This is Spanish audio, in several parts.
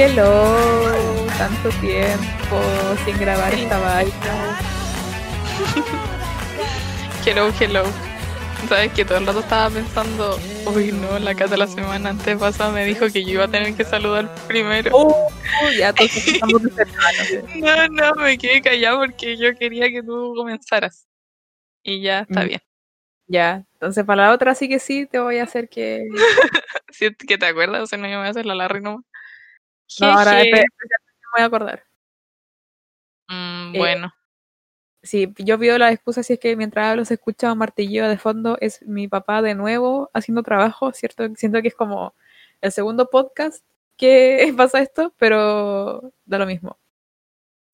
Hello, tanto tiempo sin grabar esta vaina. Hello, hello. Sabes que todo el rato estaba pensando, uy no, la Cata la semana antes pasada me dijo que yo iba a tener que saludar primero. Oh, ya todos estamos cercanos. No, no, me quedé callada porque yo quería que tú comenzaras. Y ya, está Mm. bien. Ya, entonces para la otra sí que sí te voy a hacer que. Si que te acuerdas, o sea, no yo me voy a hacer la Larry nomás. No, ahora me voy a acordar. Mm, Eh, bueno, Sí, yo pido la excusa si es que mientras hablo se escucha un martillo de fondo, es mi papá de nuevo haciendo trabajo, ¿cierto? Siento que es como el segundo podcast que pasa esto, pero da lo mismo.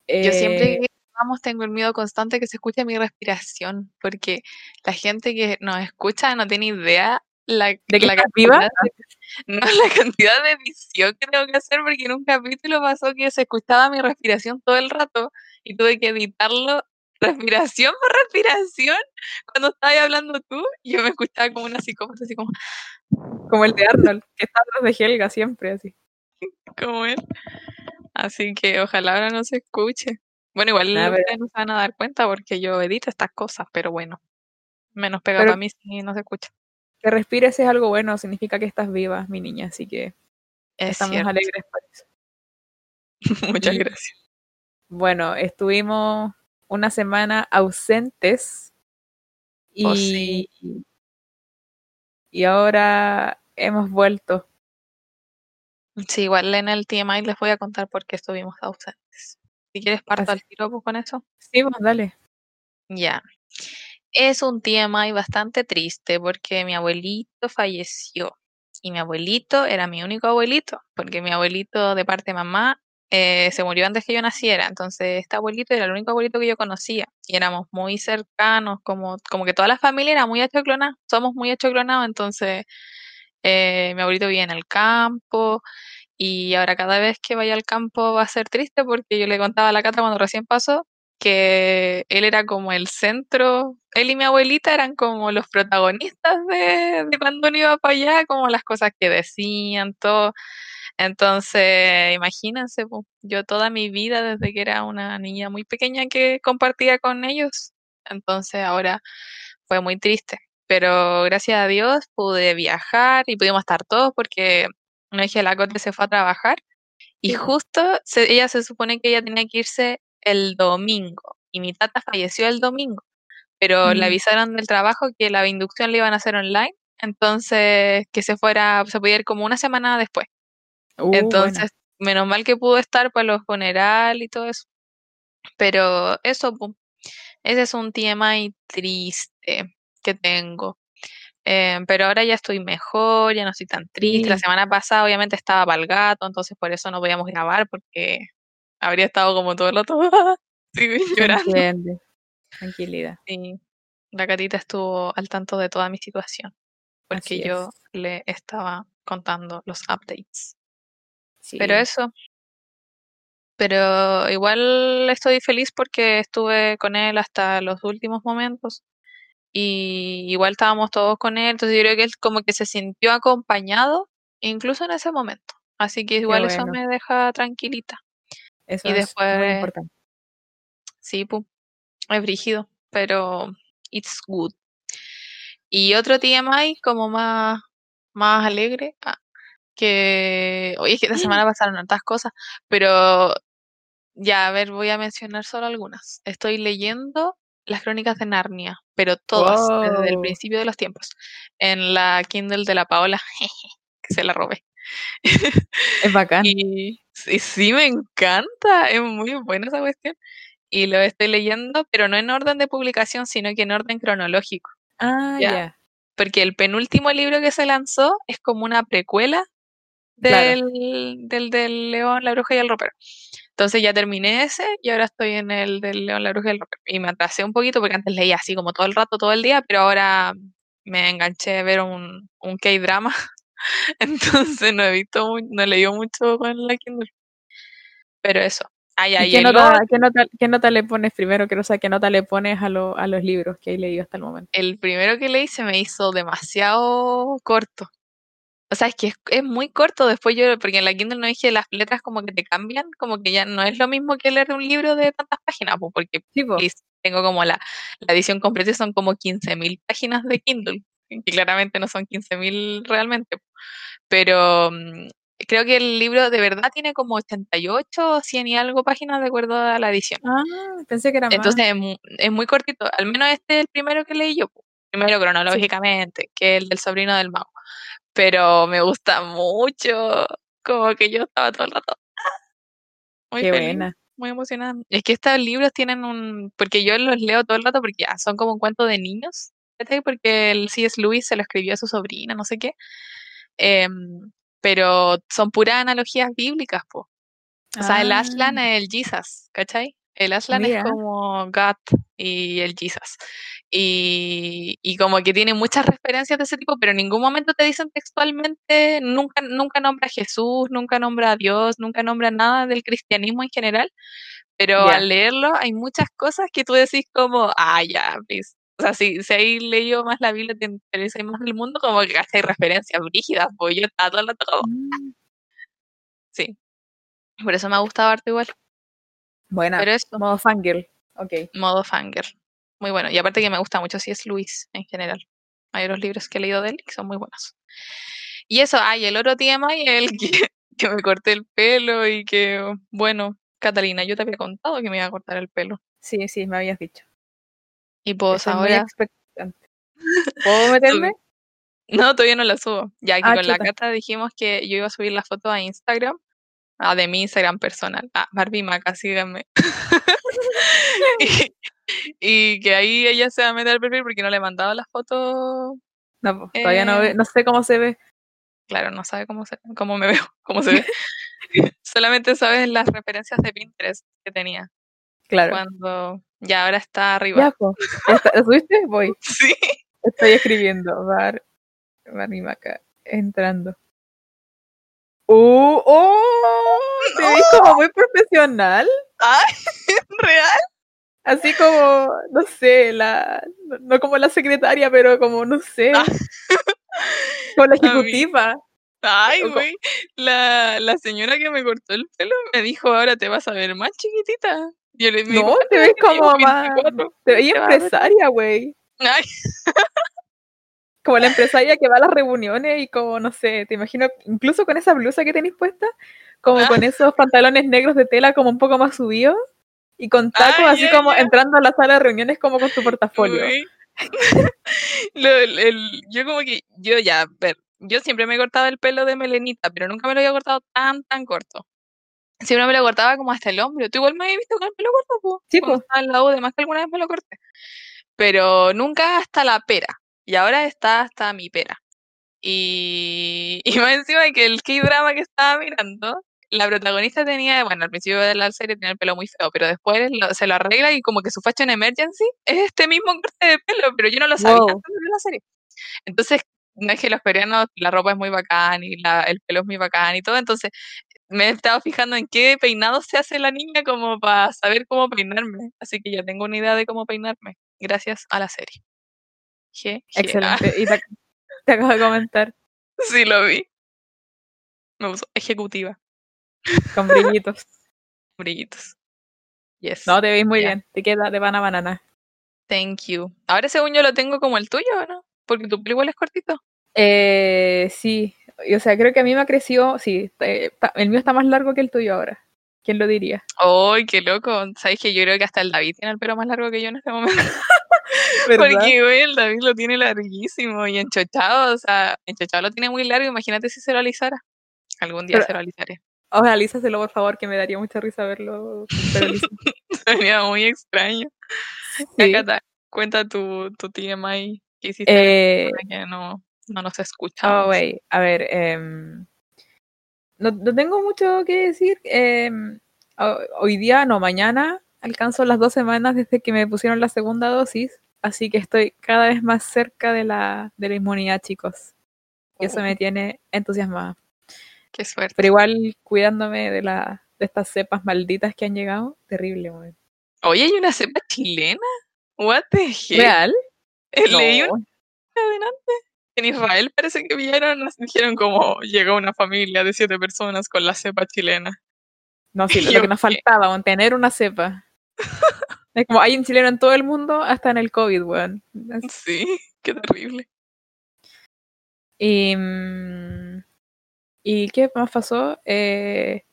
yo siempre Eh, que vamos tengo el miedo constante que se escuche mi respiración, porque la gente que nos escucha no tiene idea la, ¿De la cantidad de- no, la cantidad de edición que tengo que hacer, porque en un capítulo pasó que se escuchaba mi respiración todo el rato y tuve que editarlo respiración por respiración cuando estabas hablando tú, yo me escuchaba como una psicópata, así como, como el de Arnold, que está atrás de Helga siempre, así. como él. Así que ojalá ahora no se escuche. Bueno, igual Nah, pero- ustedes no se van a dar cuenta porque yo edito estas cosas, pero bueno, menos pega Pero- para mí si no se escucha. Que respires es algo bueno, significa que estás viva, mi niña, así que Es estamos cierto. alegres por eso. Muchas Y- gracias. Bueno, estuvimos una semana ausentes y, Oh, sí. y ahora hemos vuelto. Sí, igual en el TMI les voy a contar por qué estuvimos ausentes. Si quieres parto al tiro con eso. Sí, pues dale. Ya. Es un TMI bastante triste porque mi abuelito falleció. Y mi abuelito era mi único abuelito, porque mi abuelito de parte de mamá eh, se murió antes que yo naciera. Entonces, este abuelito era el único abuelito que yo conocía. Y éramos muy cercanos, como, como que toda la familia era muy achoclonada. Somos muy achoclonados, entonces eh, mi abuelito vive en el campo. Y ahora cada vez que vaya al campo va a ser triste porque yo le contaba a la Cata cuando recién pasó que él era como el centro, él y mi abuelita eran como los protagonistas de, de cuando uno iba para allá, como las cosas que decían, todo. Entonces, imagínense, yo toda mi vida, desde que era una niña muy pequeña que compartía con ellos, entonces ahora fue muy triste. Pero gracias a Dios pude viajar y pudimos estar todos porque una hija de la Cote se fue a trabajar y justo se- ella se supone que ella tenía que irse el domingo y mi tata falleció el domingo, pero le avisaron del trabajo que la inducción la iban a hacer online, entonces que se fuera, se podía ir como una semana después. Uh. Entonces, menos mal que pudo estar para los funerales y todo eso. Pero eso, ese es un TMI triste que tengo. Eh, pero ahora ya estoy mejor, ya no estoy tan triste. La semana pasada obviamente estaba para el gato, entonces por eso no podíamos grabar porque habría estado como todo el rato sí, llorando. entiende. Tranquilidad. La gatita estuvo al tanto de toda mi situación porque Así yo es. le estaba contando los updates. Sí. Pero eso. Pero igual estoy feliz porque estuve con él hasta los últimos momentos. Y igual estábamos todos con él. Entonces yo creo que él como que se sintió acompañado incluso en ese momento. Así que igual eso me deja tranquilita. Eso y es muy después- importante. Sí, pu, es brígido. Pero it's good. Y otro TMI como más, más alegre. ah, que oye, es que esta semana pasaron tantas cosas, pero ya, a ver, voy a mencionar solo algunas. Estoy leyendo las crónicas de Narnia, pero todas, desde el principio de los tiempos, en la Kindle de la Paola, que se la robé. Es bacán. Y sí, sí, me encanta, es muy buena esa cuestión. Y lo estoy leyendo, pero no en orden de publicación, sino que en orden cronológico. Ah, ya. Porque el penúltimo libro que se lanzó es como una precuela Claro. del, del, del León, la Bruja y el Ropero. Entonces ya terminé ese y ahora estoy en el del León, la Bruja y el Ropero. Y me atrasé un poquito porque antes leía así como todo el rato, todo el día, pero ahora me enganché a ver un, un K-drama. Entonces no he visto, no he leído mucho con la Kindle. Pero eso. Ah, ya, ¿Y y qué nota, qué, nota, qué nota le pones primero? Quiero saber qué nota le pones a, lo- a los libros que he leído hasta el momento. el primero que leí se me hizo demasiado corto. O sea, es que es, es muy corto. Después yo, porque en la Kindle no dije las letras como que te cambian, como que ya no es lo mismo que leer un libro de tantas páginas, porque Sí, po. tengo como la, la edición completa y son como 15.000 páginas de Kindle, que claramente no son 15.000 realmente. Pero mm, creo que el libro de verdad tiene como 88 o 100 y algo páginas de acuerdo a la edición. Ah, pensé que era más. Entonces es, mu- es muy cortito. Al menos este es el primero que leí yo. Primero cronológicamente, que es el del sobrino del mago. Pero me gusta mucho. Como que yo estaba todo el rato. ¡ah! Muy Qué feliz, buena. muy emocionada. Es que estos libros tienen un. Porque yo los leo todo el rato porque ya son como un cuento de niños. Porque el C.S. Lewis se lo escribió a su sobrina, no sé qué. Em, pero son puras analogías bíblicas, po. O sea, el Aslan Ah, es el Jesus, ¿cachai? El Aslan mira. es como God y el Jesus. Y, y como que tiene muchas referencias de ese tipo, pero en ningún momento te dicen textualmente, nunca, nunca nombra a Jesús, nunca nombra a Dios, nunca nombra nada del cristianismo en general. Pero al leerlo hay muchas cosas que tú decís como, ah, ya, please. O sea, si, si hay leído más la Biblia, te interesa más del mundo, como que hay referencias brígidas, pues yo estaba todo el rato como, Mm, sí. Por eso me ha gustado harto igual. Buena. Pero eso. Modo fangirl. Ok. modo fanger. Muy bueno. Y aparte que me gusta mucho si es Luis en general. Hay otros libros que he leído de él que son muy buenos. Y eso, hay el otro tema y el que, que me corté el pelo y que, bueno, Catalina, yo te había contado que me iba a cortar el pelo. Sí, sí, me habías dicho. Y pues ahora. ¿Puedo meterme? no, todavía no la subo. Ya que Ah, con la. Cata dijimos que yo iba a subir la foto a Instagram. Ah, de mi Instagram personal. Ah, Barbie Maca, síganme. y, y que ahí ella se va a meter al perfil porque no le he mandado la foto No, pues, todavía no, Eh, ve- no sé cómo se ve. Claro, no sabe cómo, se, cómo me veo, cómo se ve. Solamente sabes las referencias de Pinterest que tenía Claro. cuando ya ahora está arriba. Ya, pues. ¿Ya está- ¿Lo subiste? Voy. Sí. Estoy escribiendo. Bar, Barnimaca. Entrando. ¡Uh! ¡Oh! Te ves como muy profesional. Ay, real. Así como, no sé, la. No, como la secretaria, pero como, no sé. Ah. Como la ejecutiva. Ay, güey. La, la señora que me cortó el pelo me dijo, ahora te vas a ver más chiquitita. Yo le No, "Ah, te ves como más. 24". Te ves Te vas a ver. empresaria, güey. Como la empresaria que va a las reuniones y como, no sé, te imagino, incluso con esa blusa que tenéis puesta, como Ah. con esos pantalones negros de tela como un poco más subidos y con tacos Ah, así como entrando a la sala de reuniones como con tu portafolio. güey. Lo- el- el- yo como que, yo ya, ver, yo siempre me he cortado el pelo de melenita, pero nunca me lo había cortado tan, tan corto. Siempre me lo cortaba como hasta el hombro. Tú igual me habías visto con el pelo corto, po? Sí, Cuando po. estaba en la U, además que alguna vez me lo corté. Pero nunca hasta la pera. Y ahora está hasta mi pera. Y, y más encima de que el K-drama que estaba mirando, la protagonista tenía, bueno, al principio de la serie tenía el pelo muy feo, pero después lo- se lo arregla y como que su fashion emergency es este mismo corte de pelo, pero yo no lo sabía Wow. antes de la serie. Entonces, no es que los coreanos, la ropa es muy bacán y la, el pelo es muy bacán y todo, entonces me he estado fijando en qué peinado se hace la niña como para saber cómo peinarme. Así que ya tengo una idea de cómo peinarme, gracias a la serie. Je, je. Excelente. Y te, te acabo de comentar Ah, sí, lo vi. Me puso ejecutiva, con brillitos. brillitos. Yes. No, te veis muy bien. Te queda de pana banana. Thank you. Ahora según yo lo tengo como el tuyo, ¿o no? Porque tu igual es cortito. Eh, sí. O sea, creo que a mí me ha crecido. Sí, eh, el mío está más largo que el tuyo ahora. ¿Quién lo diría? ¡Ay, qué loco! ¿Sabes que yo creo que hasta el David tiene el pelo más largo que yo en este momento? ¿Verdad? Porque, güey, el David lo tiene larguísimo y enchochado, o sea, enchochado lo tiene muy largo, imagínate si se lo alisara. Algún día Pero- se lo alisaré. Ojalá, alízaselo, por favor, que me daría mucha risa verlo. Sería muy extraño. Sí. Ya, Cata, cuenta tu, tu TMI que hiciste Eh, que no, no nos escuchamos. oh, wait. A ver. em, no, no tengo mucho que decir. em, ho- hoy día, no, mañana alcanzo las dos semanas desde que me pusieron la segunda dosis. Así que estoy cada vez más cerca de la, de la inmunidad, chicos. Y eso Oh, me tiene entusiasmada. Qué suerte. Pero igual cuidándome de, la, de estas cepas malditas que han llegado. Terrible, weón. Oye, ¿hay una cepa chilena? What the heck? ¿Real? Eh, Leí No. adelante. En Israel parece que vieron, nos dijeron como llegó una familia de siete personas con la cepa chilena. No, sí, lo yo, que nos faltaba, tener una cepa. Es como hay un chileno en todo el mundo, hasta en el COVID, weón. Sí, qué terrible. Y, mm, ¿y qué más pasó? Eh,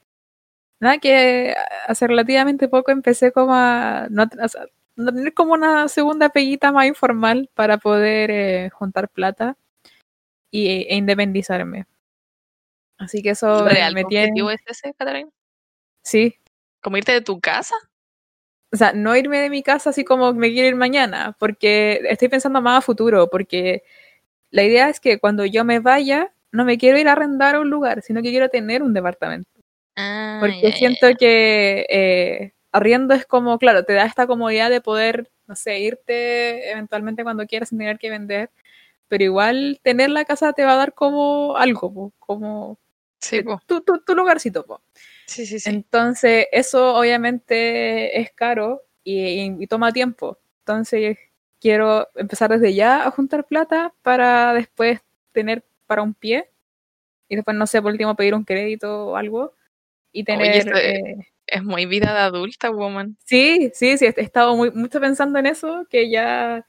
nada, que hace relativamente poco empecé como a, no, a sea, no tener como una segunda peguita más informal para poder eh, juntar plata y, e independizarme. Así que eso eh, ¿Real me tiene... objetivo es ese, Catarina? Sí, ¿Como irte de tu casa? o sea, no irme de mi casa así como me quiero ir mañana, porque estoy pensando más a futuro, porque la idea es que cuando yo me vaya, no me quiero ir a arrendar a un lugar, sino que quiero tener un departamento. Ah, Porque siento que eh, arriendo es como, claro, te da esta comodidad de poder, no sé, irte eventualmente cuando quieras sin tener que vender, pero igual tener la casa te va a dar como algo, po, como Sí, po. tu, tu, tu lugarcito. po. sí, sí, sí. Entonces, eso obviamente es caro y, y- y toma tiempo. Entonces, quiero empezar desde ya a juntar plata para después tener para un pie y después, no sé, por último pedir un crédito o algo y tener... es- eh, Es muy vida de adulta, woman. Sí, sí, sí, he estado muy, mucho pensando en eso, que ya...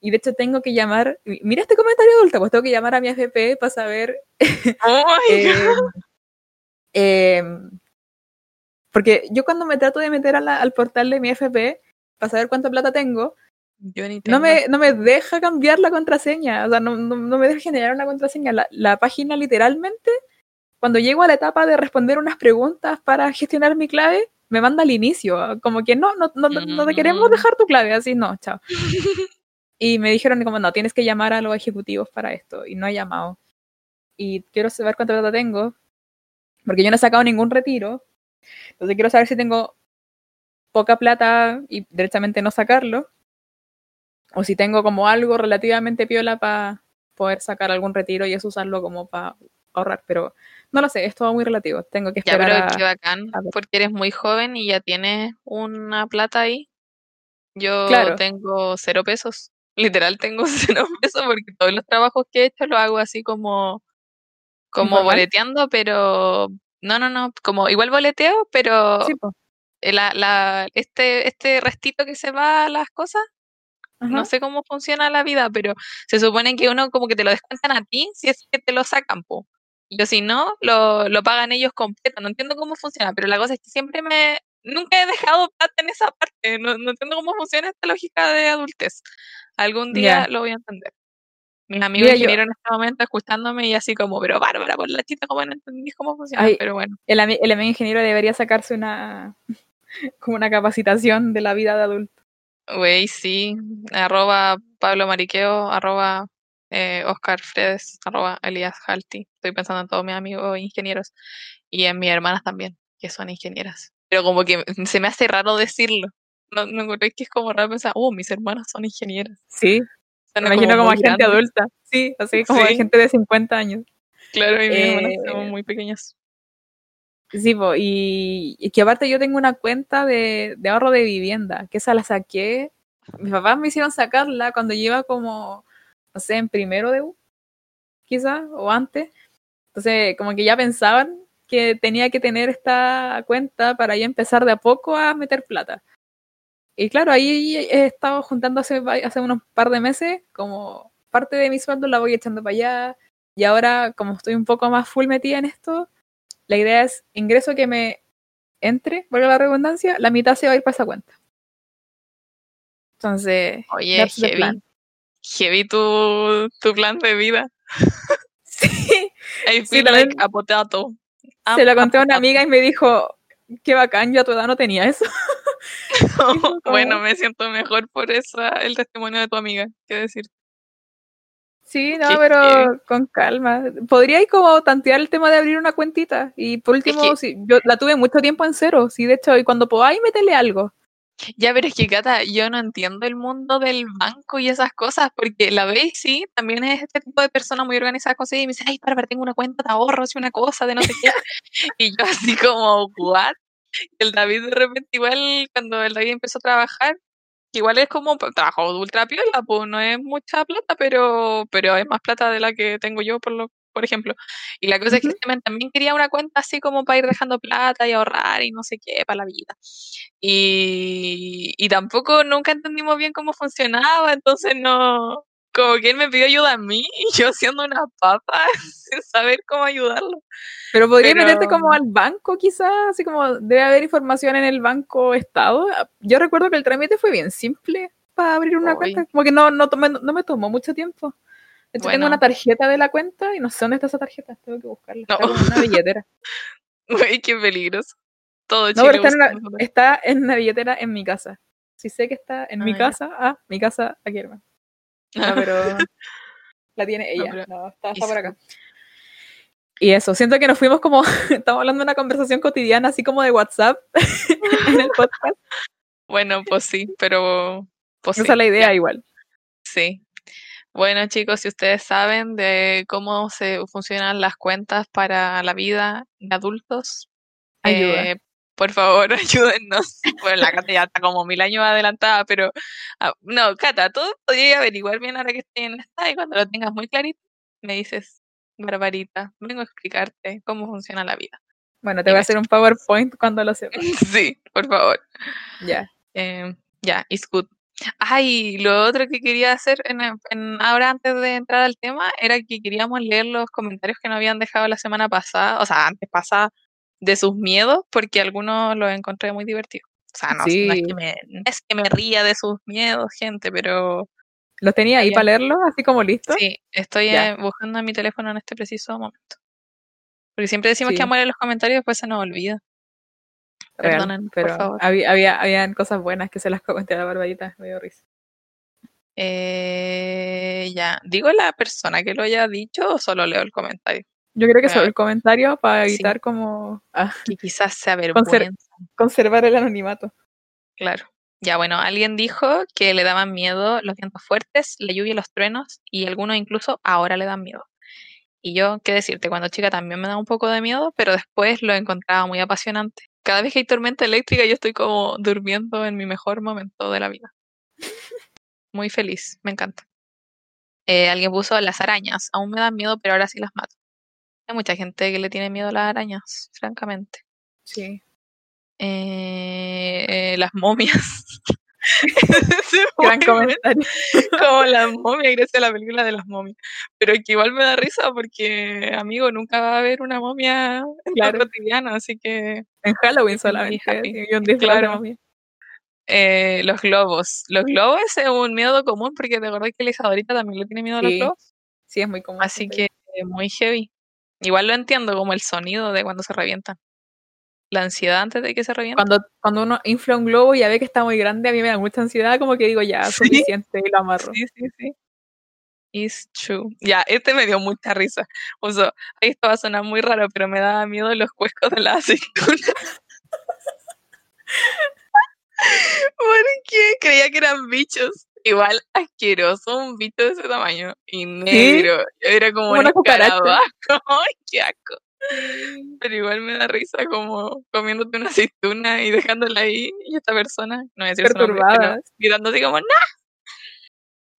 Y de hecho tengo que llamar... Mira este comentario adulta, pues tengo que llamar a mi FP para saber... Oh my eh, eh, porque yo cuando me trato de meter a la- al portal de mi FP para saber cuánta plata tengo, Yo ni no tengo. me, no me deja cambiar la contraseña, o sea, no, no, no me deja generar una contraseña. La, la página literalmente, cuando llego a la etapa de responder unas preguntas para gestionar mi clave, me manda al inicio, como que no, no, no, no te queremos Mm. dejar tu clave, así no, chao. Y me dijeron como, no, tienes que llamar a los ejecutivos para esto, y no he llamado. Y quiero saber cuánta plata tengo, porque yo no he sacado ningún retiro, entonces quiero saber si tengo poca plata y directamente no sacarlo, o si tengo como algo relativamente piola para poder sacar algún retiro y eso usarlo como para ahorrar, pero no lo sé, es todo muy relativo, tengo que Ya, esperar pero a- qué bacán, a porque eres muy joven y ya tienes una plata ahí. Yo Claro. tengo cero pesos. Literal tengo cero pesos porque todos los trabajos que he hecho los hago así como, como boleteando, pero no, no, no, como igual boleteo, pero Sí, eh, la, la, este, este restito que se va a las cosas, Ajá. no sé cómo funciona la vida, pero se supone que uno como que te lo descuentan a ti si es que te lo sacan, po. Y yo si no, lo, lo pagan ellos completo. No entiendo cómo funciona, pero la cosa es que siempre me... Nunca he dejado plata en esa parte. No, no entiendo cómo funciona esta lógica de adultez. Algún día Ya. lo voy a entender. Mis amigos Mira, ingenieros en este momento escuchándome y así como, pero bárbara, por la chita, como no entendís cómo funciona. Ay, pero bueno, El, el amigo ingeniero debería sacarse una como una capacitación de la vida de adulto. güey, sí. Arroba Pablo Mariqueo, arroba eh, Oscar Fredes, arroba Elías Halti. Estoy pensando en todos mis amigos ingenieros y en mis hermanas también, que son ingenieras. Pero como que se me hace raro decirlo. No, no encontré que es como raro pensar, oh, mis hermanas son ingenieras. Sí, me imagino como muy gente adulta. Sí, así como Sí. gente de 50 años. Claro, y mis hermanas Eh, son muy pequeñas. Sí, po, y, y que aparte yo tengo una cuenta de, de ahorro de vivienda, que esa la saqué. Mis papás me hicieron sacarla cuando yo iba como, no sé, en primero de U, quizás, o antes. Entonces, como que ya pensaban que tenía que tener esta cuenta para ya empezar de a poco a meter plata. Y claro, ahí he estado juntando hace, hace unos par de meses, como parte de mi sueldo la voy echando para allá. Y ahora, como estoy un poco más full metida en esto, la idea es ingreso que me entre, valga la redundancia, la mitad se va a ir para esa cuenta. Entonces, Oye, heavy. plan. Heavy tu, tu plan de vida. Sí, I Sí, feel like a potato. se lo conté a una amiga y me dijo, qué bacán, yo a tu edad no tenía eso. como- bueno, me siento mejor por eso, el testimonio de tu amiga, qué decir. Sí, no, Qué pero con calma. Podríais como tantear el tema de abrir una cuentita. Y por último, que- sí, yo la tuve mucho tiempo en cero. Sí, de hecho, y cuando podáis, métele algo. Ya, pero es que, Cata, yo no entiendo el mundo del banco y esas cosas, porque la veis, sí, también es este tipo de persona muy organizada con sí, y me dice, ay, para, tengo una cuenta de ahorros y una cosa de no sé qué. y yo así como, ¿what? El David de repente igual, cuando el David empezó a trabajar, igual es como trabajo de ultra piola, pues no es mucha plata, pero, pero es más plata de la que tengo yo, por lo, por ejemplo. Y la cosa es que este también quería una cuenta así como para ir dejando plata y ahorrar y no sé qué, para la vida. Y, y tampoco nunca entendimos bien cómo funcionaba, entonces no, como que él me pidió ayuda a mí y yo siendo una papa sin saber cómo ayudarlo. Pero podría Pero- meterte como al banco, quizás, así como debe haber información en el banco Estado. Yo recuerdo que el trámite fue bien simple para abrir una cuenta, como que no, no, tomé- no me tomó mucho tiempo. De hecho, tengo una tarjeta de la cuenta y no sé dónde está esa tarjeta, tengo que buscarla. No. en una billetera. Güey, qué peligroso. Todo No, pero está en, una, buscando nosotros. está en una billetera en mi casa. Si sé que está en Ah, mi ya. casa, ah, mi casa, aquí hermano. No, pero la tiene ella. No, está, por acá. Y eso, siento que nos fuimos como, estamos hablando de una conversación cotidiana, así como de WhatsApp en el podcast. Bueno, pues sí, pero pues Esa sí, es la idea ya, igual. sí. Bueno, chicos, si ustedes saben de cómo se funcionan las cuentas para la vida de adultos, Ayuda. eh, por favor, ayúdennos. Bueno, la Cata ya está como mil años adelantada, pero ah, no, Cata, tú podrías averiguar bien ahora que estoy en esta y cuando lo tengas muy clarito, me dices, Barbarita, vengo a explicarte cómo funciona la vida. Bueno, te voy a hacer un PowerPoint cuando lo sepas. Sí, por favor. Ya. Eh, ya, it's good. Ay, lo otro que quería hacer en, en- ahora antes de entrar al tema era que queríamos leer los comentarios que nos habían dejado la semana pasada, o sea, antes pasada, de sus miedos, porque algunos los encontré muy divertidos. O sea, no, no es que me, no es que me ría de sus miedos, gente, pero ¿Los tenía ahí para leerlo, así como listo? sí, estoy eh, buscando en mi teléfono en este preciso momento. Porque siempre decimos Sí. que vamos a leer los comentarios y después se nos olvida. Real, Perdonen, por pero favor. había, había, habían cosas buenas que se las comenté a la barbarita, me dio risa. Eh, ya, ¿digo la persona que lo haya dicho o solo leo el comentario? Yo creo que ver. el comentario para Sí. evitar como ah, Que quizás se avergüenza. conservar el anonimato. Claro. Ya, bueno, alguien dijo que le daban miedo los vientos fuertes, la lluvia y los truenos, y algunos incluso ahora le dan miedo. Y yo, qué decirte, cuando chica también me da un poco de miedo, pero después lo encontraba muy apasionante. Cada vez que hay tormenta eléctrica, yo estoy como durmiendo en mi mejor momento de la vida. Muy feliz, me encanta. Eh, alguien puso las arañas, aún me dan miedo, pero ahora sí las mato. Hay mucha gente que le tiene miedo a las arañas, francamente. Sí. Eh, eh, las momias. Gran comentario. como las momias, gracias a la película de las momias. Pero que igual me da risa porque, amigo, nunca va a haber una momia en Claro. lo cotidiano, así que En Halloween solamente. Claro. eh, los globos. Los globos es un miedo común porque te acordás que la también le tiene miedo a los globos. Sí, es muy común. Así que muy heavy. Igual lo entiendo como el sonido de cuando se revientan. La ansiedad antes de que se revienten. Cuando, cuando uno infla un globo y ya ve que está muy grande, a mí me da mucha ansiedad, como que digo, ya, Sí. suficiente, y lo amarro. Sí, sí, sí. It's true. Ya, este me dio mucha risa. O sea, ahí esto va a sonar muy raro, pero me daba miedo los cuescos de la aceituna. Porque creía que eran bichos. Igual asqueroso, un bicho de ese tamaño. Y negro. Era como, Como un una cucaracha. escarabajo. Ay, qué asco. Pero igual me da risa como comiéndote una aceituna y dejándola ahí. Y esta persona, no voy a decir su nombre, gritando así como, ¡No!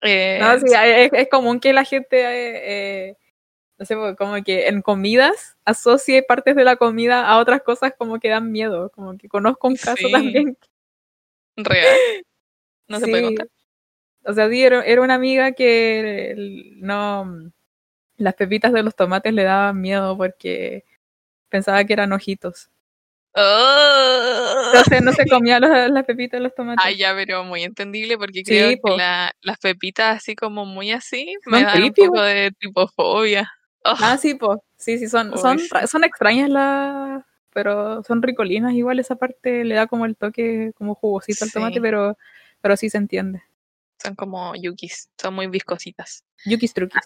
Eh, No, sí, es, es común que la gente, eh, eh, no sé, como que en comidas asocie partes de la comida a otras cosas como que dan miedo. Como que conozco un caso Sí. también. Real. No se puede Sí. contar. O sea, sí, era, era una amiga que el- no. Las pepitas de los tomates le daban miedo porque pensaba que eran ojitos. Oh. Entonces no se comía los- las pepitas de los tomates. Ah, ya, pero muy entendible porque Sí, creo que la- las pepitas así como muy así me dan un poco de tripofobia. Oh, Ah, sí, pues. Sí, sí, son, Uy, son, son extrañas las. Pero son ricolinas, igual esa parte le da como el toque como jugosito al tomate, pero, pero sí se entiende. Son como yukis, son muy viscositas. Yukis truquis.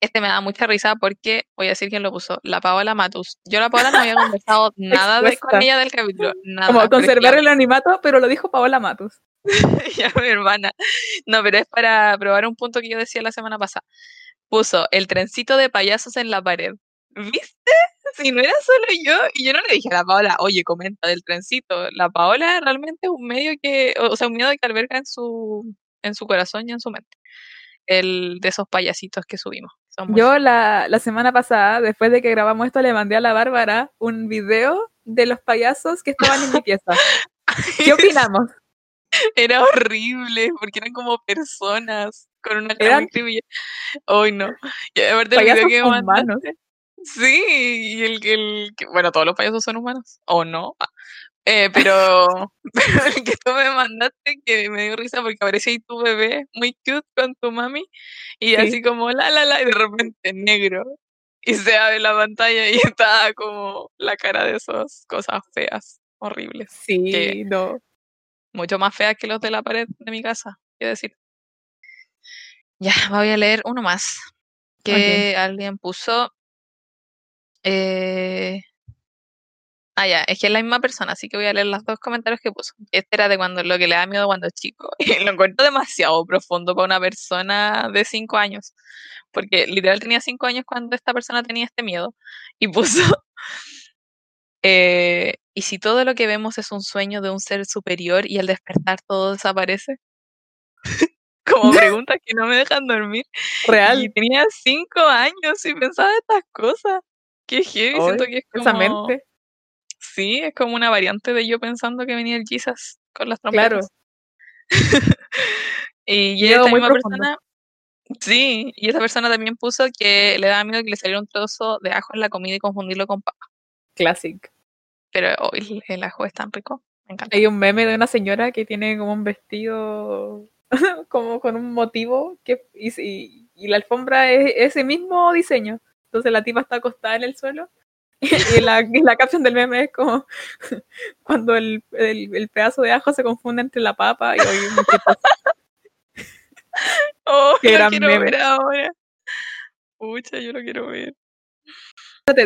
Este me da mucha risa porque voy a decir quién lo puso, la Paola Matus. Yo la Paola no había conversado nada de, con ella del capítulo, nada. como conservar el animato, pero lo dijo Paola Matus. ya mi hermana. No, pero es para probar un punto que yo decía la semana pasada. Puso el trencito de payasos en la pared. ¿Viste? si no era solo yo, y yo no le dije a la Paola, oye, comenta del trencito. La Paola realmente es un medio que, o sea, un miedo que alberga en su, en su corazón y en su mente. El de esos payasitos que subimos. Yo la, la semana pasada, después de que grabamos esto, le mandé a la Bárbara un video de los payasos que estaban en mi pieza. ¿Qué opinamos? Era horrible, porque eran como personas con una cara Hoy no. Y aparte el video que mandaste. Sí, y el, el, bueno, todos los payasos son humanos, o no. Eh, pero, pero el que tú me mandaste que me dio risa porque aparece ahí tu bebé muy cute con tu mami y así como la la la y de repente negro y se abre la pantalla y está como la cara de esas cosas feas, horribles. Sí, no. Mucho más feas que los de la pared de mi casa, quiero decir. Ya, voy a leer uno más que alguien puso. Eh, Ah, ya, es que es la misma persona, así que voy a leer los dos comentarios que puso. Este era de cuando lo que le da miedo cuando es chico. Y lo encuentro demasiado profundo para una persona de cinco años. Porque literal tenía cinco años cuando esta persona tenía este miedo. Y puso. Eh, ¿Y si todo lo que vemos es un sueño de un ser superior y al despertar todo desaparece? Como preguntas que no me dejan dormir. Real. Y tenía cinco años y pensaba estas cosas. Qué heavy, siento que es como... Sí, es como una variante de yo pensando que venía el Jesus con las trompetas. Claro. y esta misma persona, sí, y esa persona también puso que le daba miedo que le saliera un trozo de ajo en la comida y confundirlo con papa. Classic. Pero hoy el ajo es tan rico, me encanta. Hay un meme de una señora que tiene como un vestido como con un motivo que y, y la alfombra es ese mismo diseño. Entonces la tipa está acostada en el suelo y la, la caption del meme es como cuando el, el, pedazo de ajo se confunde entre la papa y hoy Oh, lo quiero ver ahora. Pucha, yo lo quiero ver.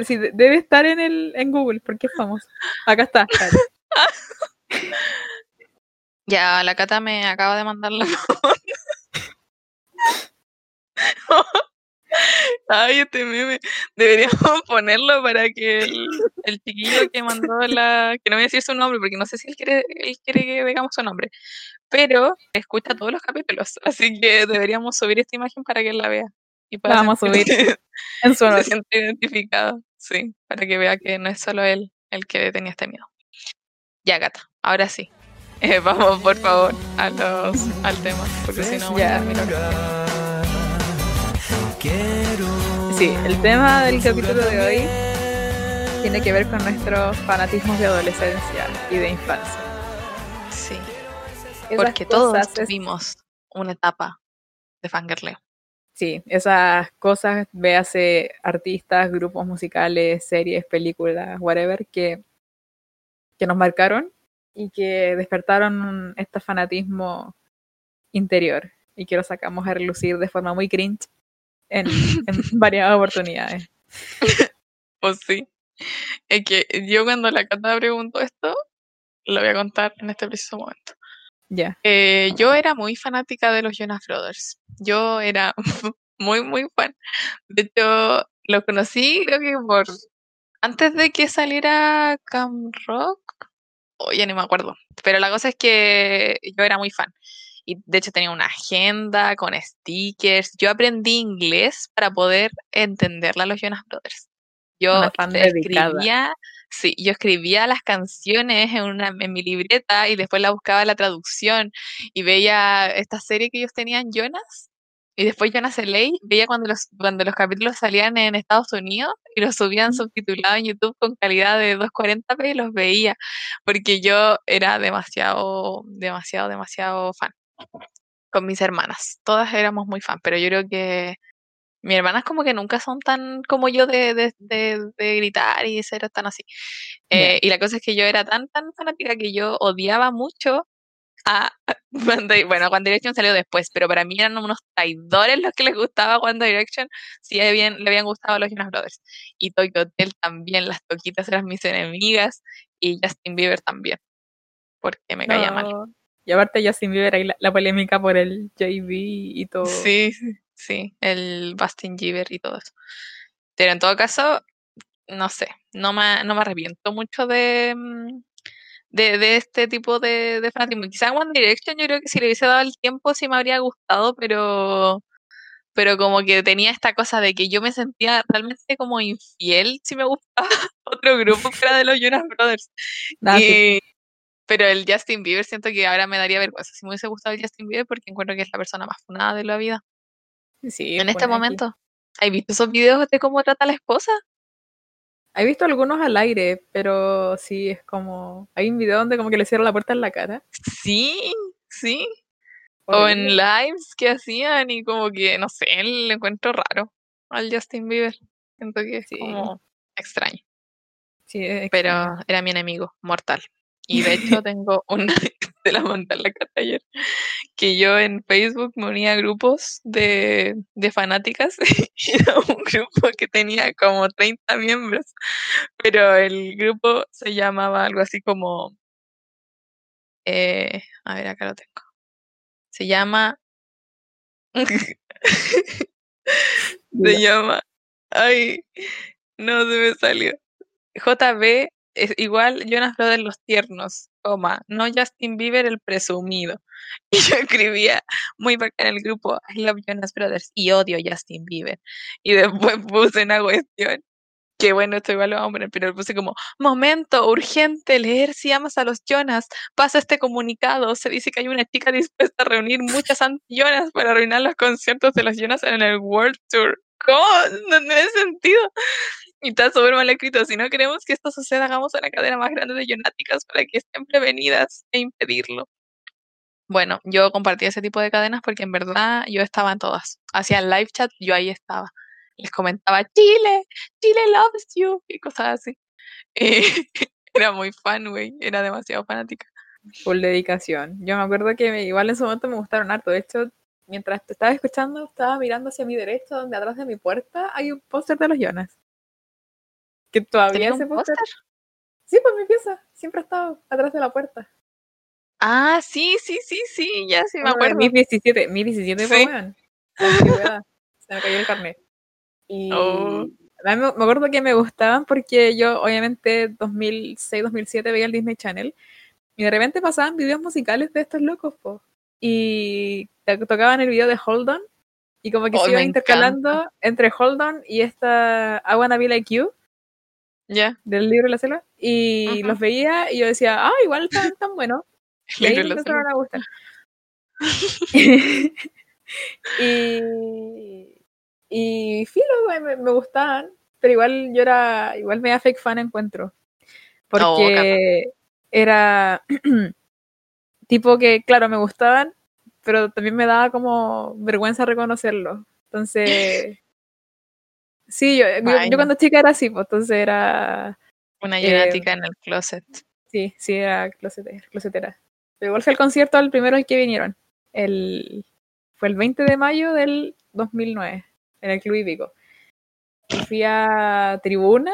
Sí, debe estar en el en Google porque es famoso. Acá está. ya, la Cata me acaba de mandar la Ay, este meme. Deberíamos ponerlo para que el, chiquillo que mandó la. que no voy a decir su nombre porque no sé si él quiere, él quiere que digamos su nombre. Pero escucha todos los capítulos. Así que deberíamos subir esta imagen para que él la vea. Y para vamos a subir en su Se siente identificado. Sí, para que vea que no es solo él el que tenía este miedo. Ya, gata. Ahora sí. Eh, vamos, por favor, a los, al tema. Porque si no, ya. Sí, el tema del capítulo de hoy tiene que ver con nuestros fanatismos de adolescencia y de infancia. Sí. Porque todos tuvimos una etapa de fangirleo. Sí, esas cosas, véase artistas, grupos musicales, series, películas, whatever, que, que nos marcaron y que despertaron este fanatismo interior y que lo sacamos a relucir de forma muy cringe en, varias oportunidades. Pues sí. Es que yo cuando la Cata preguntó esto, lo voy a contar en este preciso momento. Ya. Eh, yo era muy fanática de los Jonas Brothers. Yo era muy, muy fan. De hecho, lo conocí creo que por antes de que saliera Cam Rock. Oh, ya ni me acuerdo. Pero la cosa es que yo era muy fan y de hecho tenía una agenda con stickers. Yo aprendí inglés para poder entenderla a los Jonas Brothers. Yo escribía, sí, yo escribía las canciones en, una, en mi libreta y después la buscaba la traducción y veía esta serie que ellos tenían, Jonas, y después Jonas Ley veía cuando los, cuando los capítulos salían en Estados Unidos y los subían subtitulados en YouTube con calidad de 240p y los veía, porque yo era demasiado, demasiado, demasiado fan con mis hermanas. Todas éramos muy fan, pero yo creo que mis hermanas como que nunca son tan como yo de, de, de, gritar y ser tan así. Eh, y la cosa es que yo era tan, tan fanática que yo odiaba mucho a bueno, One Direction salió después, pero para mí eran unos traidores los que les gustaba One Direction, si le habían gustado a los Jonas Brothers. Y Tokyo Hotel también, las toquitas eran mis enemigas, y Justin Bieber también, porque me caía mal. Y aparte Justin Bieber ahí la, polémica por el JB y todo. Sí, sí, el Bastin Bieber y todo eso. Pero en todo caso, no sé, no me, no me arrepiento mucho de, mm, de, de este tipo de, de fanatismo. Quizá One Direction yo creo que si le hubiese dado el tiempo sí me habría gustado, pero pero como que tenía esta cosa de que yo me sentía realmente como infiel si me gustaba otro grupo fuera de los Jonas Brothers. Nada, sí. Pero el Justin Bieber siento que ahora me daría vergüenza si me hubiese gustado el Justin Bieber porque encuentro que es la persona más funada de la vida. Sí, en este aquí. momento. ¿Has visto esos videos de cómo trata a la esposa? He visto algunos al aire, pero sí, es como... Hay un video donde como que le cierra la puerta en la cara. Sí, sí. O en lives que hacían y como que, no sé, le encuentro raro al Justin Bieber. Siento que es Sí. como extraño. Sí, es pero extraño. era mi enemigo mortal. Y de hecho tengo una, te la en la ayer, que yo en Facebook me unía a grupos de, de fanáticas y era un grupo que tenía como 30 miembros, pero el grupo se llamaba algo así como, eh, a ver, acá lo tengo. Se llama, se llama, ay, no se me salió. JB es igual Jonas Brothers los tiernos, coma, no Justin Bieber el presumido. Y yo escribía muy bacán en el grupo I love Jonas Brothers y odio Justin Bieber. Y después puse una cuestión, que bueno, esto igual lo a pero puse como, momento, urgente, leer si amas a los Jonas, pasa este comunicado, se dice que hay una chica dispuesta a reunir muchas anti-Jonas para arruinar los conciertos de los Jonas en el World Tour. ¿Cómo? No tiene sentido. Y está súper mal escrito. Si no queremos que esto suceda, hagamos una cadena más grande de Jonáticas para que estén prevenidas e impedirlo. Bueno, yo compartí ese tipo de cadenas porque en verdad yo estaba en todas. Hacía el live chat, yo ahí estaba. Les comentaba, Chile, Chile loves you, y cosas así. Eh, era muy fan, güey. Era demasiado fanática. Full dedicación. Yo me acuerdo que igual en su momento me gustaron harto. De hecho, mientras te estaba escuchando, estaba mirando hacia mi derecha, donde atrás de mi puerta hay un póster de los Jonas. Que todavía ¿Tenía ese un póster. Sí, pues mi pieza. Siempre ha estado atrás de la puerta. Ah, sí, sí, sí, sí, ya sí me acuerdo. 2017. 2017 fue, Sí. weón. La antigüedad. Se me cayó el carnet. Y Oh. me me acuerdo que me gustaban porque yo, obviamente, 2006, 2007 veía el Disney Channel y de repente pasaban videos musicales de estos locos, po. Y to- tocaban el video de Hold On y como que Oh, se iban me intercalando entre Hold On y esta I Wanna Be Like You Ya, del libro de la selva y los veía y yo decía, ah, igual están tan buenos. Y ahí empezaron a gustar. y, y filo, me, me gustaban, pero igual yo era, igual me da fake fan encuentro. Porque era tipo que, claro, me gustaban, pero también me daba como vergüenza reconocerlo. Entonces, sí, yo, yo, yo cuando chica era así, pues entonces era, Una Eh, Jonática en el closet. sí, sí, era closetera. closetera. Pero igual fue el concierto al primero al que vinieron. El, fue el 20 de mayo del 2009, en el Club Hípico. Fui a tribuna,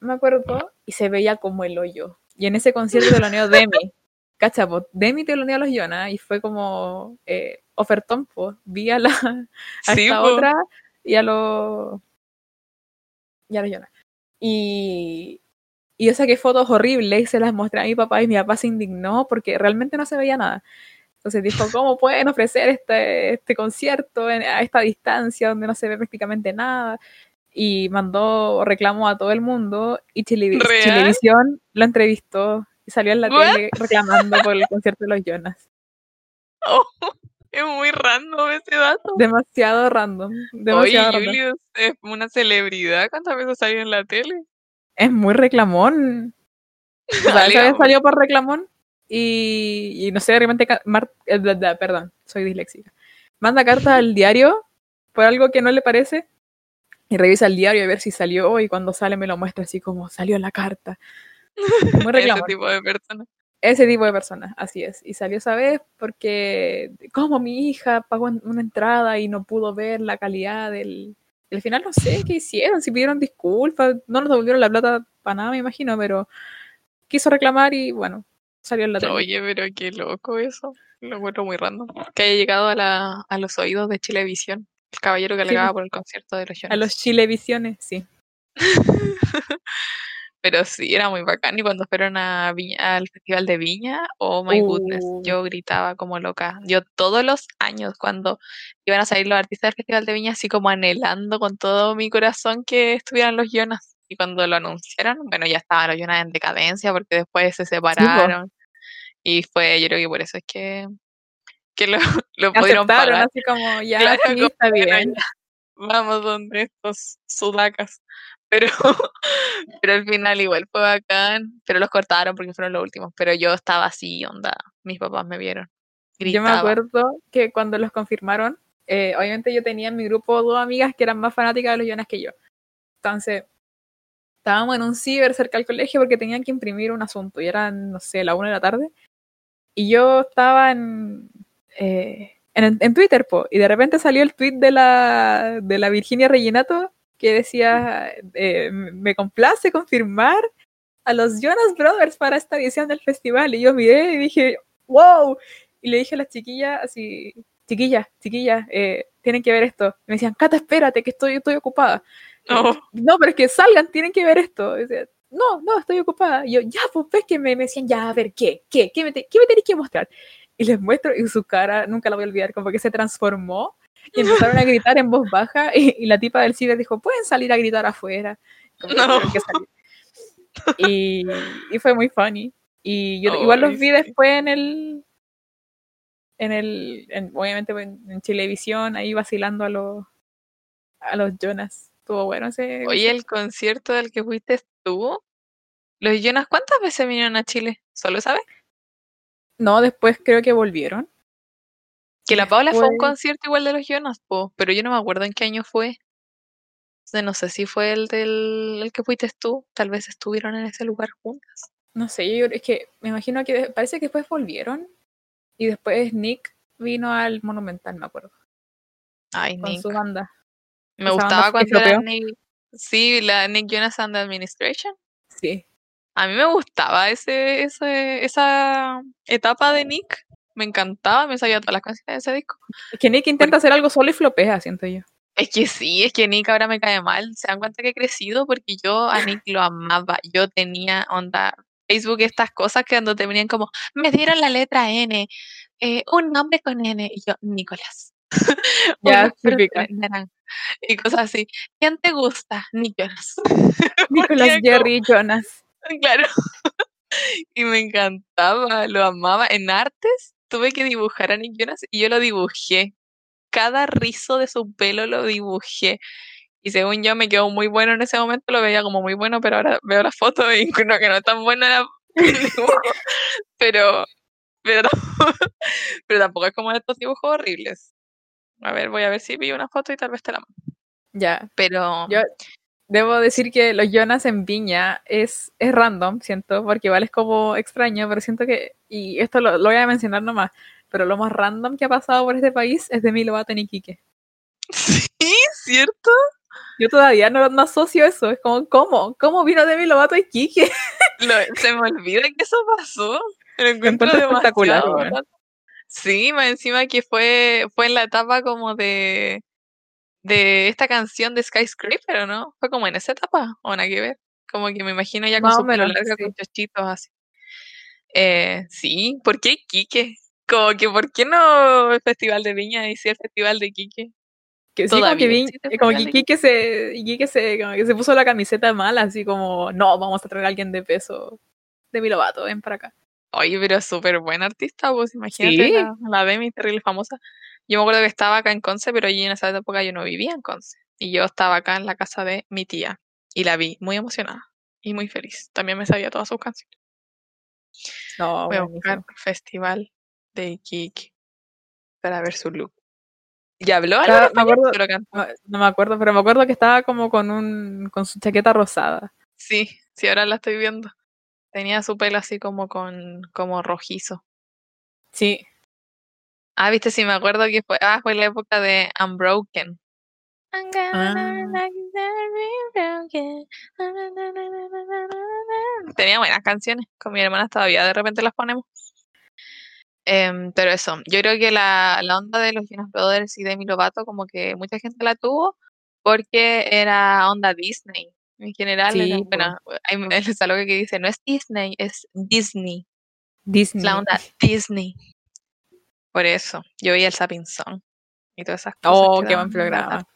me acuerdo, y se veía como el hoyo. Y en ese concierto teloneó Demi. Cachapo, Demi teloneó a los Jonas y fue como eh, ofertón, po. Vi a, la, a Sí, esta po. otra y a los y a los Jonas. Y, y yo saqué fotos horribles y se las mostré a mi papá y mi papá se indignó porque realmente no se veía nada. Entonces dijo, ¿cómo pueden ofrecer este, este concierto en- a esta distancia donde no se ve prácticamente nada? Y mandó reclamo a todo el mundo y. Chilevisión lo entrevistó y salió en la ¿What? tele reclamando por el concierto de los Jonas. Oh, es muy random ese dato. Demasiado random. Oye, Demasiado random. Julius es una celebridad. ¿Cuántas veces salió en la tele? Es muy reclamón. O sea, esa vez salió por reclamón y, y no sé, ca- Mar- eh, bla, bla, perdón, soy disléxica. Manda cartas al diario por algo que no le parece y revisa el diario a ver si salió y cuando sale me lo muestra así como salió la carta. Muy Ese reclamón. tipo de persona. Ese tipo de personas, así es. Y salió esa vez porque, como mi hija pagó una entrada y no pudo ver la calidad del. Al final no sé qué hicieron, si pidieron disculpas, no nos devolvieron la plata para nada, me imagino, pero quiso reclamar y bueno, salió en la tele. Oye, pero qué loco eso. Lo encuentro muy random. Que haya llegado a, la, a los oídos de Chilevisión. El caballero que Sí. alegaba por el concierto de los A los Chilevisiones, sí. Pero sí, era muy bacán. Y cuando fueron a Viña, al Festival de Viña, oh my goodness, Uh. yo gritaba como loca. Yo todos los años, cuando iban a salir los artistas del Festival de Viña, así como anhelando con todo mi corazón que estuvieran los Jonas. Y cuando lo anunciaron, bueno, ya estaban los Jonas en decadencia porque después se separaron. y fue, yo creo que por eso es que, que lo, lo pudieron pagar. así como, ya, Claro, sí, como, está bueno, bien. ya, vamos donde estos sudacas. Pero, pero al final igual fue bacán, pero los cortaron porque fueron los últimos. Pero yo estaba así, onda, mis papás me vieron. Yo me acuerdo que cuando los confirmaron, eh, obviamente yo tenía en mi grupo dos amigas que eran más fanáticas de los Jonas que yo. Entonces, estábamos en un ciber cerca del colegio porque tenían que imprimir un asunto y eran, no sé, la una de la tarde. Y yo estaba en, eh, en, en Twitter, po, y de repente salió el tweet de la, de la Virginia Reginato que decía, eh, me complace confirmar a los Jonas Brothers para esta edición del festival. Y yo miré y dije, wow. Y le dije a las chiquillas, así, chiquillas, chiquillas, eh, tienen que ver esto. Y me decían, Cata, espérate, que estoy, estoy ocupada. No, No, pero es que salgan, tienen que ver esto. Decía, no, no, estoy ocupada. Y yo, ya, pues ves que me, me decían, ya, a ver, ¿qué? ¿Qué? ¿Qué me, te- qué me tenéis que mostrar? Y les muestro y su cara, nunca la voy a olvidar, como que se transformó y empezaron a gritar en voz baja y, y la tipa del ciber dijo, pueden salir a gritar afuera. No. Y, y fue muy funny. Y yo Ay, igual los vi después en el, en el, en- obviamente en, en Chilevisión, ahí vacilando a los, a los Jonas. Estuvo bueno ese. Oye, el concierto del que fuiste tú, los Jonas, ¿cuántas veces vinieron a Chile? ¿Solo sabes? No, después creo que volvieron. Que la Paula fue a un concierto igual de los Jonas, po, pero yo no me acuerdo en qué año fue. No sé si fue el del el que fuiste tú. Tal vez estuvieron en ese lugar juntas. No sé, yo es que me imagino que parece que después volvieron y después Nick vino al Monumental, me acuerdo, Ay, con Nick. su banda. Me esa gustaba cuando era. Nick. Sí, la Nick Jonas and the Administration. Sí. A mí me gustaba ese, ese, esa etapa de Nick. Me encantaba, me sabía todas las canciones de ese disco. Es que Nick intenta hacer algo solo y flopea, siento yo. Es que sí, es que Nick ahora me cae mal. Se dan cuenta que he crecido porque yo a Nick lo amaba. Yo tenía onda Facebook estas cosas que cuando te venían como, me dieron la letra N, eh, un nombre con N, y yo, Nicolás. Ya, Y cosas así. ¿Quién te gusta? Nick Jonas. Nicolas Porque Jerry Jonas. Claro. Y me encantaba, lo amaba. En artes tuve que dibujar a Nick Jonas y yo lo dibujé. Cada rizo de su pelo lo dibujé. Y según yo me quedó muy bueno en ese momento, lo veía como muy bueno, pero ahora veo la foto y creo que no es tan buena la- el dibujo. Pero, pero, pero tampoco es como estos dibujos horribles. A ver, voy a ver si vi una foto y tal vez te la mando. Ya. Pero Yo debo decir que los Jonas en Viña es, es random, siento, porque igual es como extraño, pero siento que, y esto lo, lo voy a mencionar nomás, pero lo más random que ha pasado por este país es Demi Lovato en Iquique. sí, ¿cierto? Yo todavía no, no asocio eso, es como, ¿cómo? ¿Cómo vino Demi Lovato a Iquique? Lo- se me olvida que eso pasó. Lo encuentro encuentro espectacular, barato. Sí, más encima que fue, fue en la etapa como de, de esta canción de Skyscraper, ¿o no? Fue como en esa etapa, o nada que ver. Como que me imagino ya con Más o su pelo largo, sí. con chochitos así. Eh, sí, ¿por qué Iquique? Como que, ¿por qué no el Festival de Viña y sí el Festival de Iquique? Que sí, como que, vi- como que de Iquique se, Iquique se, como que se puso la camiseta mala, así como, no, vamos a traer a alguien de peso. Demi Lovato, ven para acá. Oye, pero súper buena artista, pues imagínate Sí. la, la Demi, terrible famosa. Yo me acuerdo que estaba acá en Conce, pero allí en esa época yo no vivía en Conce. Y yo estaba acá en la casa de mi tía. Y la vi muy emocionada y muy feliz. También me sabía todas sus canciones. No, Voy a buenísimo. buscar Festival de Iquique para ver su look. ¿Y habló Claro, me acuerdo-. No, no me acuerdo, pero me acuerdo que estaba como con un con su chaqueta rosada. Sí, sí, ahora la estoy viendo. Tenía su pelo así como con como rojizo. Sí. Ah, viste, sí me acuerdo que fue, ah, fue la época de Unbroken. Ah. Tenía buenas canciones, con mi hermana todavía de repente las ponemos. Em, pero eso, yo creo que la, la onda de los Jonas Brothers y Demi Lovato, como que mucha gente la tuvo porque era onda Disney. En general, Sí, era- bueno, hay algo que dice, no es Disney, es Disney. Disney. La onda Disney. Por eso, yo veía el Sapping Song y todas esas cosas. Oh, qué buen programa.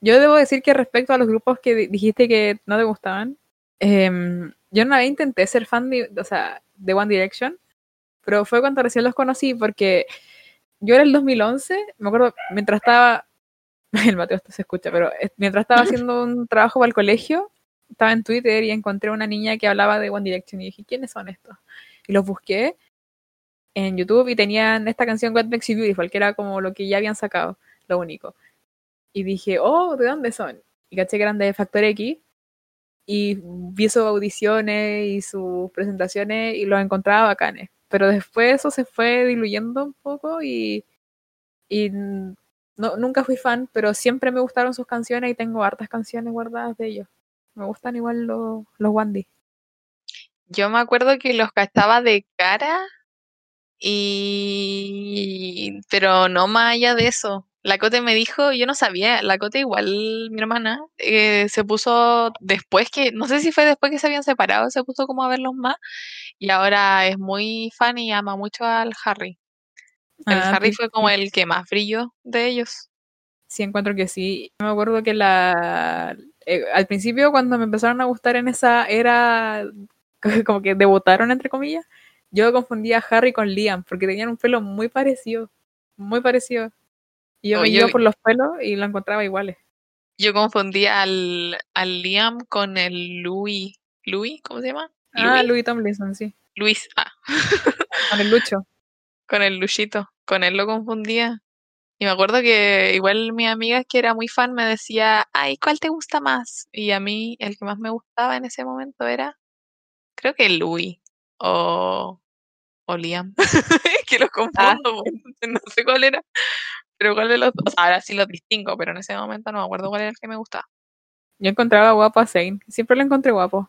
Yo debo decir que respecto a los grupos que di- dijiste que no te gustaban, em, yo una vez intenté ser fan de, o sea, de One Direction, pero fue cuando recién los conocí porque yo era el 2011, me acuerdo, mientras estaba, el Mateo esto se escucha, pero mientras estaba haciendo un trabajo para el colegio, estaba en Twitter y encontré una niña que hablaba de One Direction y dije, ¿quiénes son estos? Y los busqué en YouTube y tenían esta canción What Makes You Beautiful, que era como lo que ya habían sacado, lo único. Y dije, oh, ¿de dónde son? Y caché que eran de Factor X. Y vi sus audiciones y sus presentaciones y los encontraba bacanes. Pero después eso se fue diluyendo un poco y, y no, nunca fui fan, pero siempre me gustaron sus canciones y tengo hartas canciones guardadas de ellos. Me gustan igual los, los Wandy. Yo me acuerdo que los cachaba de cara y... pero no más allá de eso. La Cote me dijo, yo no sabía, la Cote igual, mi hermana, eh, se puso después que, no sé si fue después que se habían separado, se puso como a verlos más y ahora es muy fan y ama mucho al Harry. El Ah, Harry fue como el que más brilló de ellos. Sí, encuentro que sí. Me acuerdo que la eh, al principio cuando me empezaron a gustar en esa era como que debutaron entre comillas, yo confundía a Harry con Liam porque tenían un pelo muy parecido, muy parecido. Y yo me yo- iba por los pelos y lo encontraba iguales. Yo confundía al, al Liam con el Louis. ¿Louis? ¿Cómo se llama? Ah, Louis. Louis Tomlinson, sí, Luis. Ah, con el Lucho. con el Luchito. Con él lo confundía. Y me acuerdo que igual mi amiga que era muy fan me decía, ay, ¿cuál te gusta más? Y a mí el que más me gustaba en ese momento era, creo que Louis o, o Liam. Que los confundo, entonces no sé cuál era. Pero cuál de los dos, ahora sí los distingo, pero en ese momento no me acuerdo cuál era el que me gustaba. Yo encontraba guapo a Zane, siempre lo encontré guapo.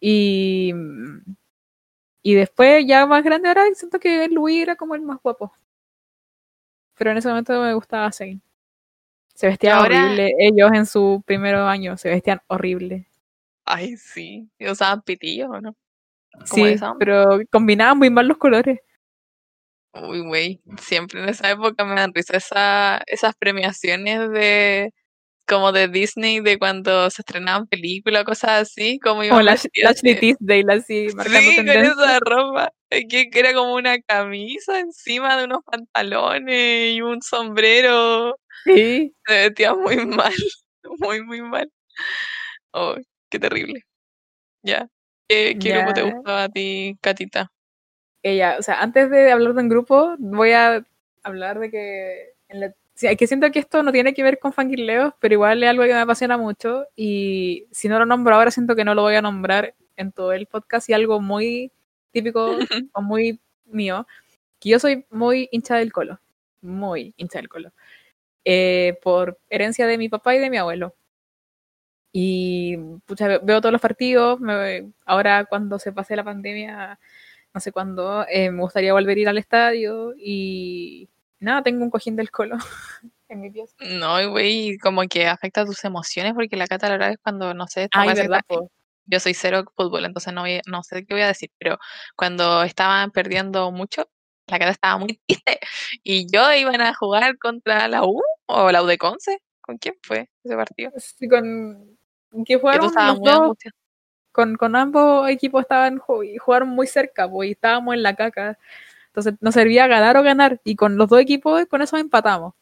Y y después ya más grande ahora siento que Louis era como el más guapo. Pero en ese momento me gustaba Zane. Se vestían ahora- horrible. Ellos en su primer año se vestían horrible. Ay, sí. Y usaban pitillos, ¿o no? Como Sí, esa pero combinaban muy mal los colores. Uy, güey, siempre en esa época me dan risa esa, esas premiaciones de como de Disney de cuando se estrenaban películas, cosas así, como iban la Ashley Tisdale así, Sí, con esa ropa, que, que era como una camisa encima de unos pantalones y un sombrero, Sí, se vestía muy mal, muy, muy mal. Oh, qué terrible. Ya. ¿Qué, qué grupo te gustaba a ti, Catita? ella, o sea, antes de hablar de un grupo, voy a hablar de que, en la- sí, que siento que esto no tiene que ver con fangirleos, pero igual es algo que me apasiona mucho y si no lo nombro ahora siento que no lo voy a nombrar en todo el podcast y algo muy típico o muy mío, que yo soy muy hincha del colo, muy hincha del colo, eh, por herencia de mi papá y de mi abuelo. Y pucha, ve- veo todos los partidos, me- ahora cuando se pase la pandemia no sé cuándo, eh, me gustaría volver a ir al estadio y nada, tengo un cojín del colo en mi pieza. No, güey, como que afecta tus emociones porque la Cata la verdad es cuando, no sé, Ay, verdad, po. yo soy cero fútbol, entonces no, voy- no sé qué voy a decir, pero cuando estaban perdiendo mucho, la Cata estaba muy triste y yo iban a jugar contra la U o la U de Conce. ¿Con quién fue ese partido? Sí, con que jugaron los dos, con, con ambos equipos estaban jugaron muy cerca, pues, y estábamos en la caca. Entonces nos servía ganar o ganar, y con los dos equipos con eso empatamos.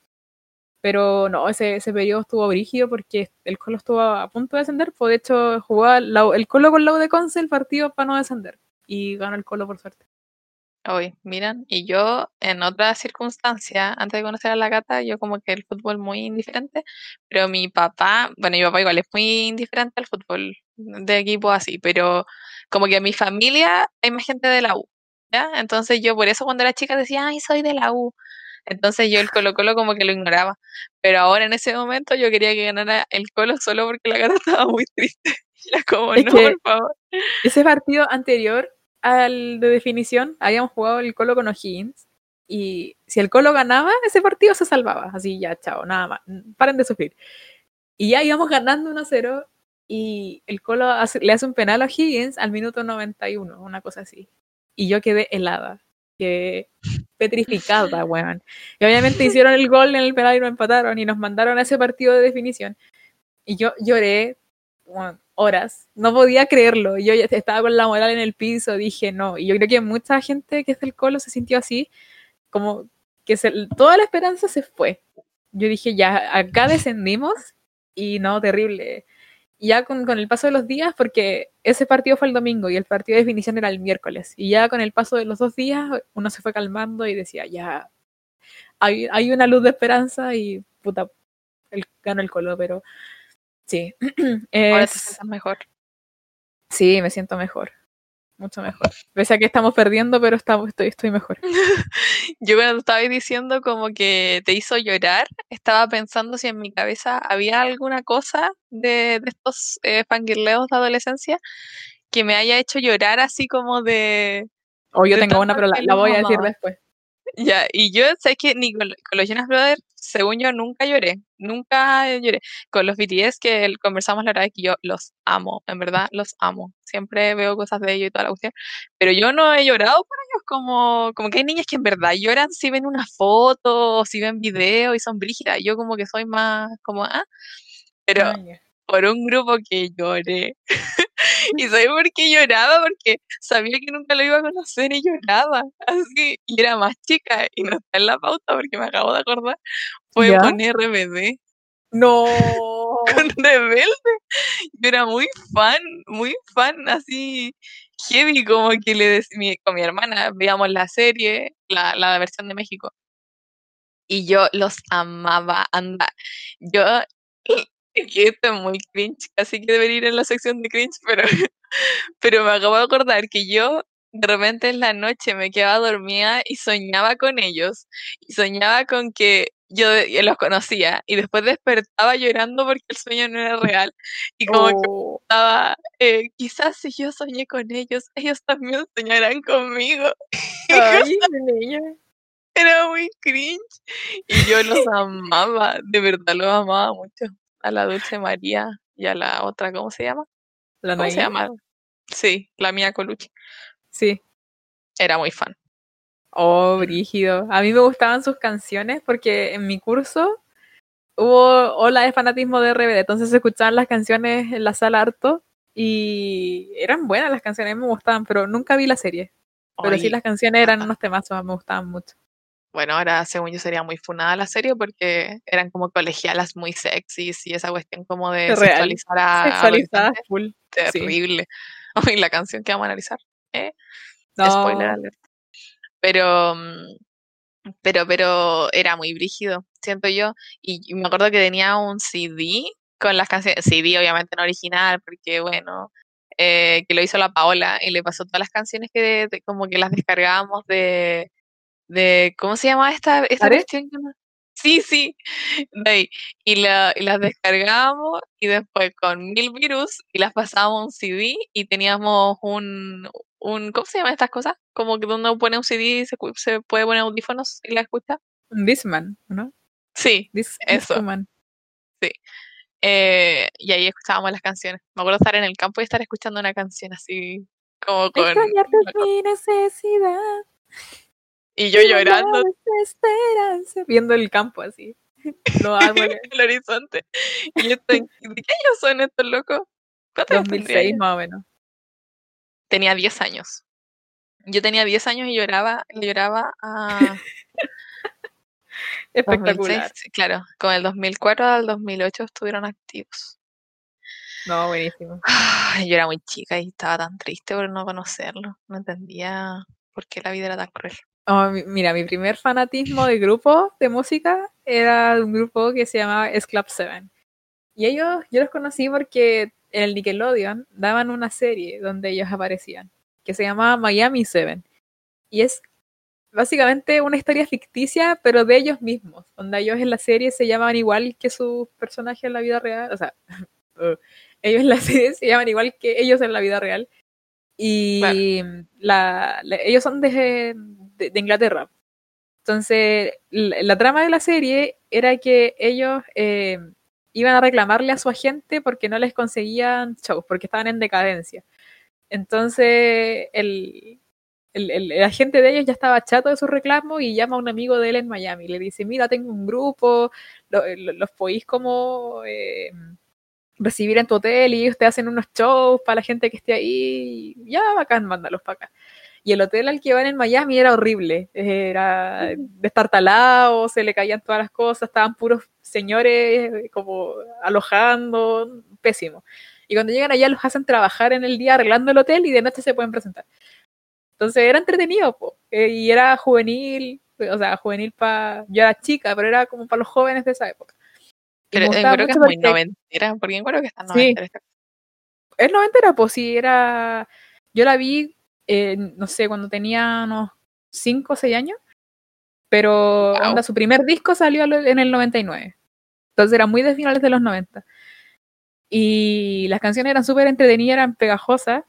Pero no, ese, ese periodo estuvo brígido porque el Colo estuvo a punto de descender, pues de hecho jugaba el Colo con la U de Conce el partido para no descender. Y ganó el Colo por suerte. Oye, miran, y yo en otra circunstancia, antes de conocer a la Cata, yo como que el fútbol muy indiferente, pero mi papá, bueno, mi papá igual es muy indiferente al fútbol de equipo así, pero como que en mi familia hay más gente de la U, ¿ya? Entonces yo por eso cuando era chica decía, ay, soy de la U. Entonces yo el Colo Colo como que lo ignoraba, pero ahora en ese momento yo quería que ganara el Colo solo porque la Cata estaba muy triste. Y era como, Es no, que- por favor. Ese partido anterior al de definición, habíamos jugado el Colo con O'Higgins. Y si el Colo ganaba, ese partido se salvaba. Así ya, chao, nada más. Paren de sufrir. Y ya íbamos ganando 1-0. y el Colo le hace un penal a Higgins al minuto 91, una cosa así. Y yo quedé helada, que petrificada, weón. Y obviamente hicieron el gol en el penal y nos empataron y nos mandaron a ese partido de definición. Y yo lloré horas, no podía creerlo. Yo estaba con la moral en el piso, dije no. Y yo creo que mucha gente que es del Colo se sintió así, como que toda la esperanza se fue. Yo dije, ya, acá descendimos y no, terrible. Ya con, con, el paso de los días, porque ese partido fue el domingo y el partido de definición era el miércoles. Y ya con el paso de los dos días, uno se fue calmando y decía, ya, hay, hay una luz de esperanza y puta, el, ganó el Colo, pero Sí. Ahora te sientes mejor. Sí, me siento mejor. Mucho mejor. Pese a que estamos perdiendo, pero estamos, estoy, estoy mejor. Yo cuando estabas diciendo como que te hizo llorar, estaba pensando si en mi cabeza había alguna cosa de, de estos eh, fangirleos de adolescencia que me haya hecho llorar así como de... O yo tengo una, pero la voy a decir después. Ya, y yo sé que ni con, los Jonas Brothers, según yo, nunca lloré. Nunca lloré. Con los BTS, que conversamos la verdad es que yo los amo, en verdad, los amo. Siempre veo cosas de ellos y toda la cuestión. Pero yo no he llorado por ellos como, como que hay niñas que en verdad lloran si ven una foto o si ven video y son brígidas. Yo como que soy más como, ah, pero ah, por un grupo que lloré. y sabía por qué lloraba, porque sabía que nunca lo iba a conocer y lloraba. Así, y era más chica y no está en la pauta porque me acabo de acordar. Fue con RBD. No. Con Rebelde. Yo era muy fan, muy fan, así heavy, como que le decía con mi hermana, veíamos la serie, la, la versión de México. Y yo los amaba, anda. Yo que esto es muy cringe, así que debería ir en la sección de cringe, pero, pero me acabo de acordar que yo de repente en la noche me quedaba dormida y soñaba con ellos, y soñaba con que yo, los conocía, y después despertaba llorando porque el sueño no era real, y como que oh. estaba, eh, quizás si yo soñé con ellos, ellos también soñarán conmigo. Ay, era muy cringe, y yo los amaba, de verdad los amaba mucho a la Dulce María y a la otra, ¿cómo se llama? ¿La ¿Cómo se llama? Sí, la mía Colucci. Sí. Era muy fan. Oh, brígido. A mí me gustaban sus canciones porque en mi curso hubo ola de fanatismo de RBD, entonces se escuchaban las canciones en la sala harto y eran buenas las canciones, me gustaban, pero nunca vi la serie. Pero sí las canciones eran unos temazos, me gustaban mucho bueno, ahora según yo sería muy funada la serie porque eran como colegialas muy sexys y esa cuestión como de sexualizar a Sexualizada, full. Terrible. Sí. la canción que vamos a analizar. ¿eh? Spoiler alert. Pero, mm, pero, pero era muy brígido, siento yo. Y me acuerdo que tenía un CD con las canciones, CD obviamente no original, porque bueno, eh, que lo hizo la Paola y le pasó todas las canciones que como que las descargábamos de de ¿cómo se llama esta, esta cuestión? Sí, sí, Y, la, y las descargábamos y después con mil virus y las pasábamos a un CD y teníamos un, un ¿cómo se llaman estas cosas? Como que donde uno pone un CD y se, se puede poner audífonos y la escucha. Un Disman, ¿no? Sí, eso. Sí. Eh, y ahí escuchábamos las canciones. Me acuerdo estar en el campo y estar escuchando una canción así como con... mi necesidad. Y yo llorando. Esperanza, viendo el campo así. Árboles. el horizonte. Y yo estoy, ¿de qué años son estos locos? 2006 más o menos. Tenía 10 años. Yo tenía 10 años y lloraba, lloraba a... Espectacular. claro, con el 2004 al 2008 estuvieron activos. No, buenísimo. Yo era muy chica y estaba tan triste por no conocerlo. No entendía por qué la vida era tan cruel. Oh, mira, mi primer fanatismo de grupo de música era un grupo que se llamaba S Club 7. Y ellos, yo los conocí porque en el Nickelodeon daban una serie donde ellos aparecían, que se llamaba Miami 7. Y es básicamente una historia ficticia, pero de ellos mismos, donde ellos en la serie se llaman igual que sus personajes en la vida real, o sea, uh, ellos en la serie se llaman igual que ellos en la vida real. Y ellos son de, de, Inglaterra. Entonces, la, trama de la serie era que ellos eh, iban a reclamarle a su agente porque no les conseguían shows, porque estaban en decadencia. Entonces, el, el, el, agente de ellos ya estaba chato de su reclamo y llama a un amigo de él en Miami. Le dice, mira, tengo un grupo, lo, los podéis como eh, recibir en tu hotel y te hacen unos shows para la gente que esté ahí. Ya, bacán, mándalos para acá. Y el hotel al que iban en Miami era horrible, era destartalado, se le caían todas las cosas, estaban puros señores eh, como alojando, pésimo. Y cuando llegan allá los hacen trabajar en el día arreglando el hotel y de noche se pueden presentar. Entonces era entretenido, eh, y era juvenil, o sea, juvenil para... Yo era chica, pero era como para los jóvenes de esa época. pero creo que es muy noventera, porque creo que está noventera. Sí. Es noventera, pues sí, era... Yo la vi eh, no sé, cuando tenía unos 5 o 6 años, pero su primer disco salió en el 99. Entonces era muy de finales de los 90. Y las canciones eran súper entretenidas, eran pegajosas.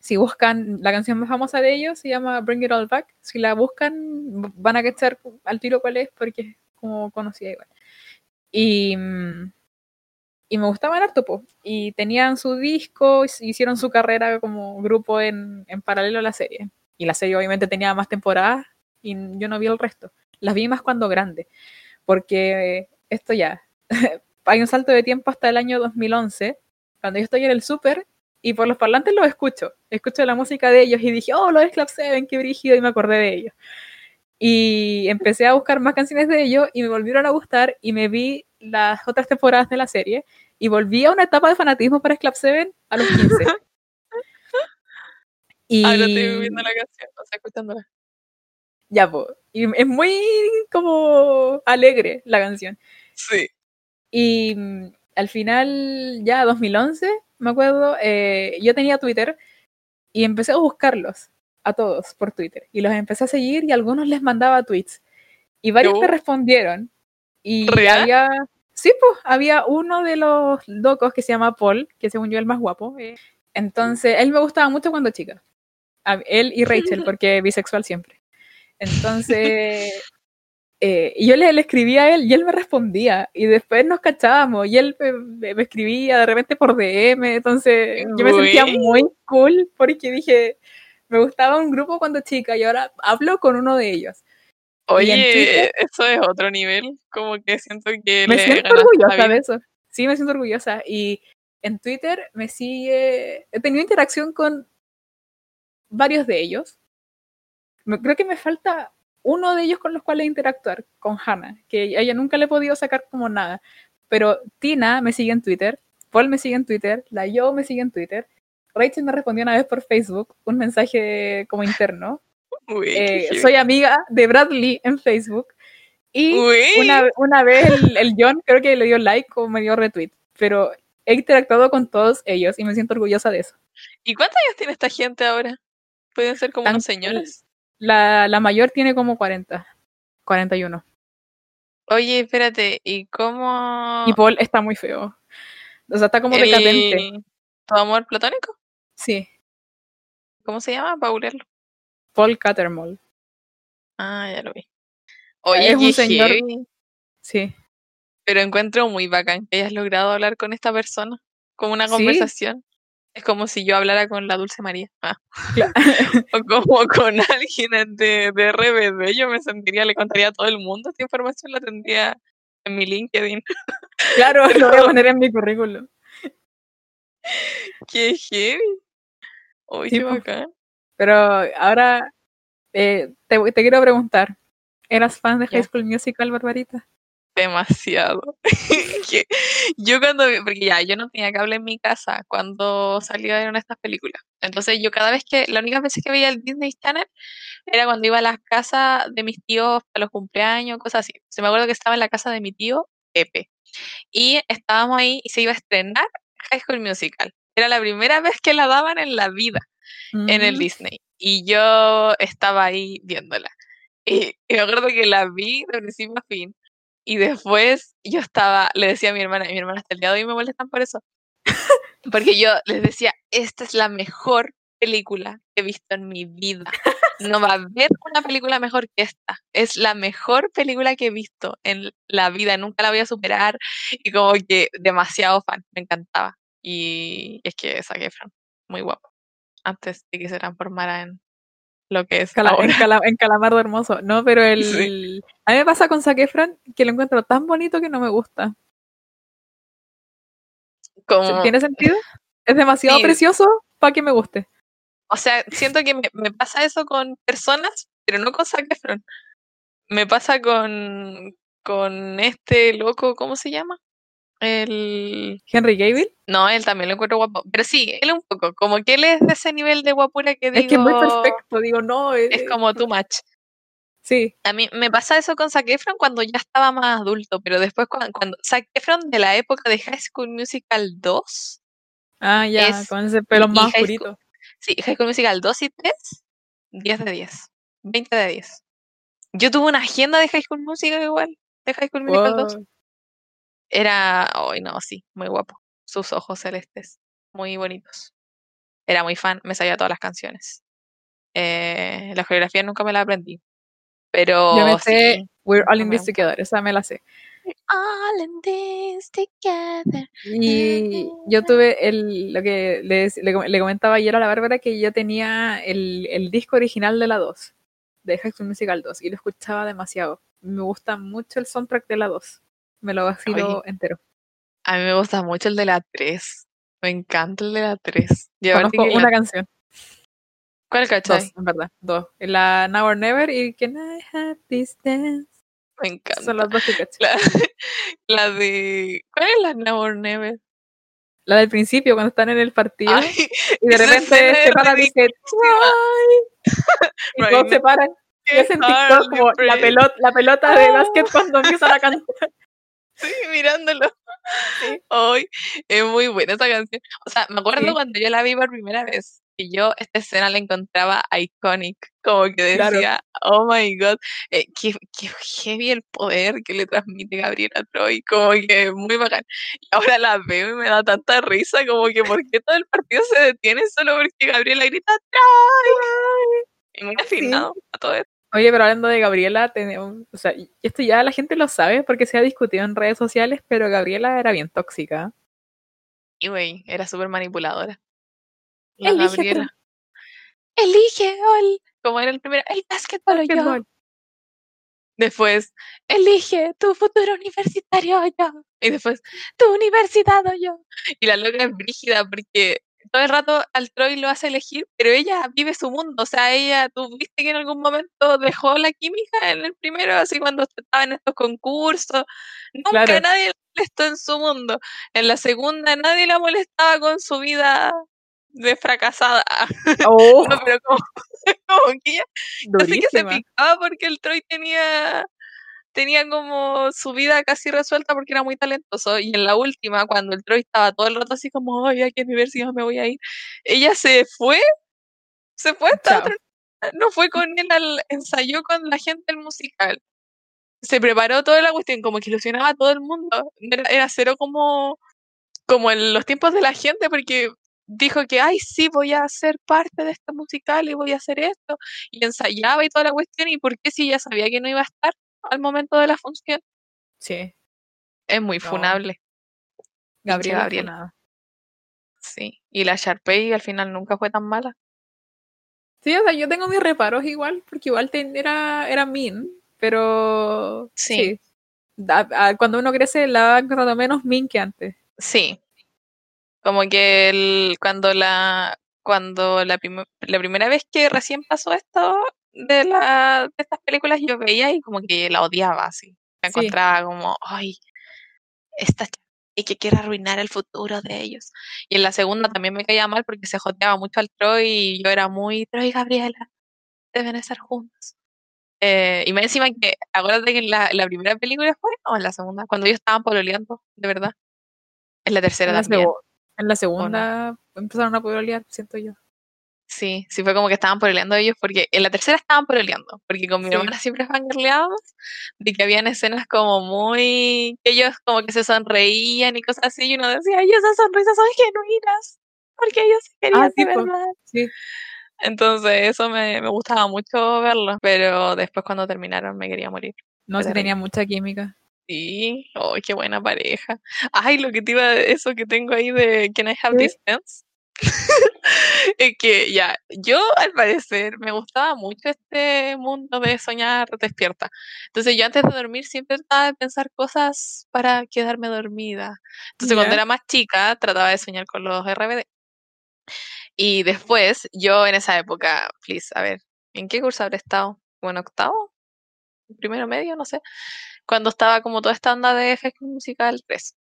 Si buscan la canción más famosa de ellos, se llama Bring It All Back. Si la buscan, van a cachar al tiro cuál es, porque es como conocida igual. Y, mm, y me gustaban harto, po. Y tenían su disco, hicieron su carrera como grupo en, en paralelo a la serie. Y la serie obviamente tenía más temporadas y yo no vi el resto. Las vi más cuando grande, porque esto ya, hay un salto de tiempo hasta el año 2011, cuando yo estoy en el súper y por los parlantes los escucho, escucho la música de ellos y dije, oh, lo es Club Seven, qué brígido, y me acordé de ellos. Y empecé a buscar más canciones de ellos y me volvieron a gustar y me vi las otras temporadas de la serie y volví a una etapa de fanatismo para Club 7 a los 15. y... Ahora estoy viendo la canción, o sea, escuchándola. Ya, pues. Y es muy como alegre la canción. Sí. Y mm, al final, ya 2011, me acuerdo, eh, yo tenía Twitter y empecé a buscarlos a todos por Twitter. Y los empecé a seguir y algunos les mandaba tweets. Y varios me respondieron. Y había, Sí, pues había uno de los locos que se llama Paul, que según yo es el más guapo. Eh, entonces, él me gustaba mucho cuando chica. él y Rachel, porque bisexual siempre. Entonces, eh, yo le, escribía a él y él me respondía. Y después nos cachábamos y él me, escribía de repente por DM. Entonces, yo me sentía muy cool porque dije, me gustaba un grupo cuando chica y ahora hablo con uno de ellos. Oye, eso es otro nivel, como que siento que... Me siento orgullosa de eso, sí, me siento orgullosa. Y en Twitter me sigue, he tenido interacción con varios de ellos. Creo que me falta uno de ellos con los cuales interactuar, con Hannah, que a ella nunca le he podido sacar como nada. Pero Tina me sigue en Twitter, Paul me sigue en Twitter, la Yo me sigue en Twitter, Rachel me respondió una vez por Facebook un mensaje como interno eh, soy amiga de Bradley en Facebook. Y una, una, vez el, John creo que le dio like o me dio retweet. Pero he interactuado con todos ellos y me siento orgullosa de eso. ¿Y cuántos años tiene esta gente ahora? Pueden ser como unos señores. La, la mayor tiene como 40, 41. Oye, espérate, ¿y cómo...? Y Paul está muy feo. O sea, está como decadente. ¿Tu amor platónico? Sí. ¿Cómo se llama? Paul Paul Cattermole. Ah, ya lo vi. Oye, es un señor. Sí. Pero encuentro muy bacán que hayas logrado hablar con esta persona, como una conversación. Es como si yo hablara con la Dulce María. Ah. o como con alguien de, de RBD. Yo me sentiría, le contaría a todo el mundo esta información, la tendría en mi LinkedIn. Claro, lo voy a poner en mi currículum. Qué heavy. Oye, qué bacán. Pero ahora eh, te, quiero preguntar, ¿eras fan de High School Musical, Barbarita? Demasiado. yo cuando, porque ya, yo no tenía cable en mi casa cuando salieron estas películas. Entonces yo cada vez que, la única vez que veía el Disney Channel era cuando iba a las casas de mis tíos para los cumpleaños, cosas así. Se me acuerdo que estaba en la casa de mi tío, Pepe. Y estábamos ahí y se iba a estrenar High School Musical. Era la primera vez que la daban en la vida en el. Disney. Y yo estaba ahí viéndola. Y, me acuerdo que la vi de principio a fin. Y después yo estaba, le decía a mi hermana, y mi hermana hasta el día de hoy me molestan por eso. Porque yo les decía, esta es la mejor película que he visto en mi vida. No va a haber una película mejor que esta. Es la mejor película que he visto en la vida. Nunca la voy a superar. Y como que demasiado fan. Me encantaba. Y es que Zac Efron, muy guapo. Antes de que se transformara en lo que es Cala- ahora. en, cala- en Calamardo Hermoso. No, pero el. A mí me pasa con Zac Efron que lo encuentro tan bonito que no me gusta. Como, ¿Tiene sentido? Es demasiado Sí. precioso para que me guste. O sea, siento que me, me pasa eso con personas, pero no con Zac Efron. Me pasa con, con este loco, ¿cómo se llama? El... Henry Cavill. No, él también lo encuentro guapo. Pero sí, él un poco. Como que él es de ese nivel de guapura que digo... Es que es muy perfecto, digo, no. eh, Es como too much. Sí, A mí me pasa eso con Zac Efron cuando ya estaba más adulto, pero después cuando, cuando Zac Efron de la época de High School Musical 2, ah, ya, Es- con ese pelo más oscurito. sí, High School Musical 2 y 3, 10 de 10, 20 de 10. Yo tuve una agenda de High School Musical igual, de High School Musical 2. Era, ay no, sí, muy guapo. Sus ojos celestes, muy bonitos. Era muy fan, me sabía todas las canciones. Eh, la coreografía nunca me la aprendí. Pero Yo me sé sí, We're All in This Together, esa me la sé. All in this together. Y yo tuve el, lo que le, comentaba ayer a la Bárbara que yo tenía el, el disco original de la 2, de High School Musical 2, y lo escuchaba demasiado. Me gusta mucho el soundtrack de la 2. Me lo vacilo Oye, entero. A mí me gusta mucho el de la 3. Me encanta el de la 3. Y aparte Conozco una la- canción, ¿Cuál cachai? dos, en verdad, dos. La Now or Never y Can I Have This Dance. Me encanta. Son las dos que caché. La, la de. ¿Cuál es la Now or Never? La del principio, cuando están en el partido, Ay, y de repente se es para y dice, "Try". y todos se paran. Y hacen TikTok como la pelota, la pelota de básquet cuando empiezan a cantar. Sí, mirándolo. Hoy es muy buena esa canción. O sea, me acuerdo Sí. cuando yo la vi por primera vez y yo esta escena la encontraba iconic, como que Claro. decía, oh my god, eh, qué, qué heavy el poder que le transmite Gabriela Troy, como que muy bacán. Y ahora la veo y me da tanta risa, como que ¿por qué todo el partido se detiene solo porque Gabriela grita Troy? Y muy afinado a todo esto. Oye, pero hablando de Gabriela, tenemos, o sea, esto ya la gente lo sabe porque se ha discutido en redes sociales, pero Gabriela era bien tóxica. Y güey, era súper manipuladora. La Elige Gabriela. Elige el, como era el primero, el básquetbol o yo. Después, elige tu futuro universitario o yo. Y después, tu universidad o yo. Y la loca es brígida porque todo el rato al Troy lo hace elegir, pero ella vive su mundo. O sea, ella, tú viste que en algún momento dejó la química en el primero, así cuando estaba en estos concursos. Nunca Claro. nadie la molestó en su mundo. En la segunda, nadie la molestaba con su vida de fracasada. Oh, No, pero como, como que ella Así que se picaba porque el Troy tenía, tenía como su vida casi resuelta porque era muy talentoso. Y en la última, cuando el Troy estaba todo el rato así como, ay, ¿a qué universidad me voy a ir? Ella se fue, se fue hasta no fue con él al ensayó con la gente del musical. Se preparó toda la cuestión, como que ilusionaba a todo el mundo. Era, era cero como, como en los tiempos de la gente, porque dijo que, ay, sí, voy a ser parte de este musical y voy a hacer esto y ensayaba y toda la cuestión, y por qué si ya sabía que no iba a estar al momento de la función. Sí, Es muy No. funable, Gabriela. nada. sí. Y la Sharpay al final nunca fue tan mala. Sí, o sea, yo tengo mis reparos igual, porque igual ten- era, era mean, pero Sí. sí. Da- a- cuando uno crece, la va encontrando menos mean que antes. Sí. Como que el, cuando la cuando la, prim- la primera vez que recién pasó esto de la de estas películas yo veía y como que la odiaba así. Me Sí. encontraba como, ay, esta y que quiere arruinar el futuro de ellos. Y en la segunda también me caía mal porque se joteaba mucho al Troy y yo era muy, Troy y Gabriela, deben estar juntos. Eh, y más encima que, acuérdate que en la, la primera película fue, o en la segunda, cuando ellos estaban pololeando, de verdad. En la tercera En la, también. en la segunda empezaron a pololear, siento yo. Sí, sí fue como que estaban pololeando ellos, porque en la tercera estaban pololeando, porque con mi Sí. hermana siempre fangirleábamos de que habían escenas como muy, que ellos como que se sonreían y cosas así, y uno decía, ay, esas sonrisas son genuinas. porque yo se quería Ah, sí, de po. verdad. Sí. Entonces eso me, me gustaba mucho verlo, pero después cuando terminaron me quería morir. No, se tenía mucha química. Sí, oh, qué buena pareja. Ay, lo que te iba, eso que tengo ahí de Can I Have ¿Qué? This Dance? es que ya, yo al parecer me gustaba mucho este mundo de soñar despierta. Entonces yo antes de dormir siempre trataba de pensar cosas para quedarme dormida. Entonces cuando era más chica trataba de soñar con los RBD. Y después, yo en esa época, please, a ver, ¿en qué curso habré estado? ¿Bueno, octavo? ¿Primero medio? No sé. Cuando estaba como toda esta onda de School Musical 3.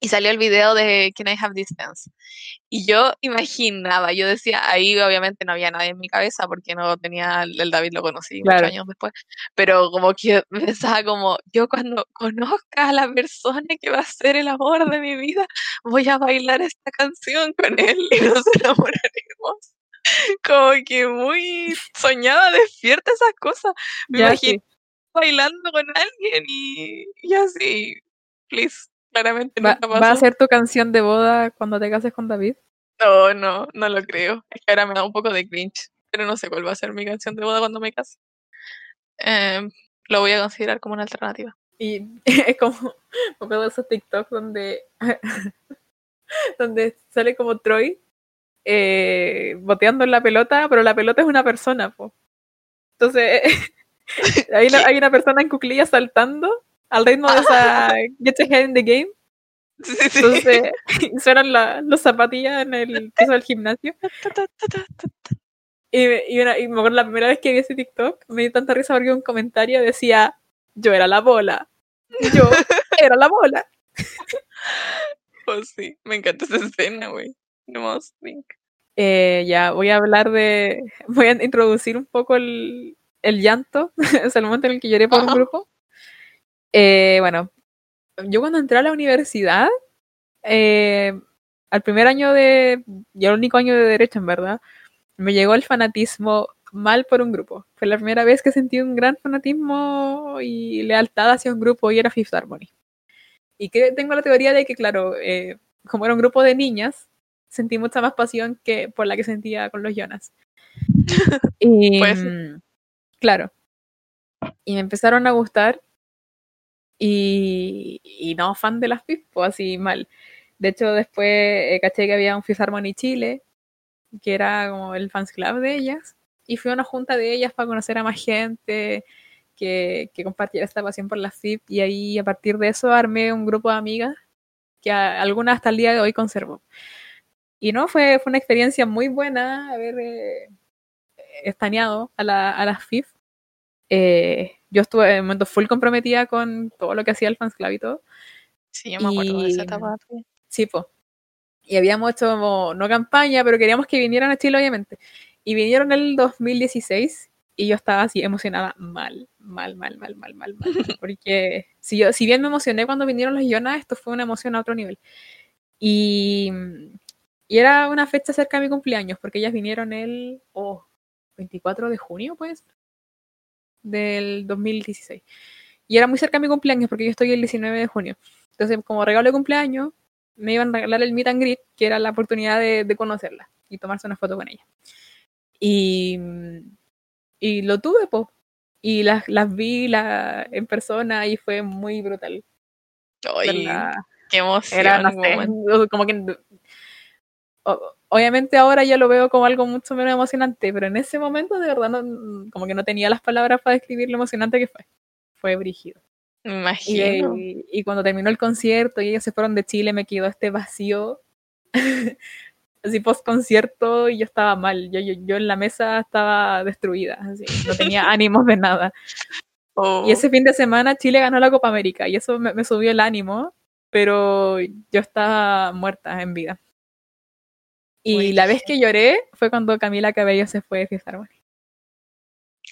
Y salió el video de Can I Have This Dance. Y yo imaginaba, yo decía, ahí obviamente no había nadie en mi cabeza porque no tenía, el David lo conocí Claro. muchos años después, pero como que pensaba como, yo cuando conozca a la persona que va a ser el amor de mi vida, voy a bailar esta canción con él y nos enamoraremos. Como que muy soñaba despierta esas cosas. Me Ya, imagino sí. bailando con alguien y, y así, please, claramente Va, nunca va a pasó. ser tu canción de boda cuando te cases con David. No, no, no lo creo. Es que ahora me da un poco de cringe, pero no sé cuál va a ser mi canción de boda cuando me case. Em, lo voy a considerar como una alternativa. Y es como, me acuerdo de esos TikTok donde, donde sale como Troy eh, boteando en la pelota, pero la pelota es una persona, po. Entonces, hay una, hay una persona en cuclillas saltando al ritmo de esa Get Your Head in the Game. Sí, sí, sí. Entonces, suenan la- los zapatillas en el piso del gimnasio. Y, y una- y me acuerdo la primera vez que vi ese TikTok, me dio tanta risa porque un comentario decía, yo era la bola. Yo era la bola. Oh, sí, me encanta esa escena, güey. No más. Eh, ya, voy a hablar de. Voy a introducir un poco el, el llanto, sea, el momento en el que lloré por un Ajá. grupo. Eh, bueno, yo cuando entré a la universidad, eh, al primer año de. Ya el único año de Derecho, en verdad, me llegó el fanatismo mal por un grupo. Fue la primera vez que sentí un gran fanatismo y lealtad hacia un grupo y era Fifth Harmony. Y que tengo la teoría de que, claro, eh, como era un grupo de niñas, sentí mucha más pasión que por la que sentía con los Jonas. Y, Puede ser. mm, claro. Y me empezaron a gustar. Y, y no fan de las Pispo, así mal. De hecho, después eh, caché que había un Fifth Harmony Chile, que era como el fans club de ellas. Y fui a una junta de ellas para conocer a más gente que, que compartiera esta pasión por las FIP. Y ahí, a partir de eso, armé un grupo de amigas que a- algunas hasta el día de hoy conservo. Y no, fue, fue una experiencia muy buena haber eh, estaneado a, la, a las FIF. Eh, yo estuve en un momento full comprometida con todo lo que hacía el Fans Club y todo. Sí, yo me acuerdo de esa etapa. sí. Sí, po. Y habíamos hecho como, no campaña, pero queríamos que vinieran a Chile, obviamente. Y vinieron el 2016 y yo estaba así emocionada mal, mal, mal, mal, mal, mal, mal. Porque si, yo, si bien me emocioné cuando vinieron los Jonas, esto fue una emoción a otro nivel. Y, y era una fecha cerca de mi cumpleaños, porque ellas vinieron el oh, 24 de junio, pues, del 2016. Y era muy cerca de mi cumpleaños, porque yo estoy el 19 de junio. Entonces, como regalo de cumpleaños, me iban a regalar el meet and greet, que era la oportunidad de, de conocerla y tomarse una foto con ella. Y, y lo tuve, po. Y las, las vi la, en persona y fue muy brutal. Ay, qué emoción. Era, no sé, como que... o- Obviamente ahora ya lo veo como algo mucho menos emocionante, pero en ese momento de verdad no, como que no tenía las palabras para describir lo emocionante que fue. Fue brígido. Y, imagino. y cuando terminó el concierto y ellos se fueron de Chile, me quedó este vacío, así post concierto, y yo estaba mal. Yo, yo, yo en la mesa estaba destruida, así, no tenía ánimos de nada. Oh, Y ese fin de semana Chile ganó la Copa América, y eso me, me subió el ánimo, pero yo estaba muerta en vida. Y la vez que lloré fue cuando Camila Cabello se fue de Harmony.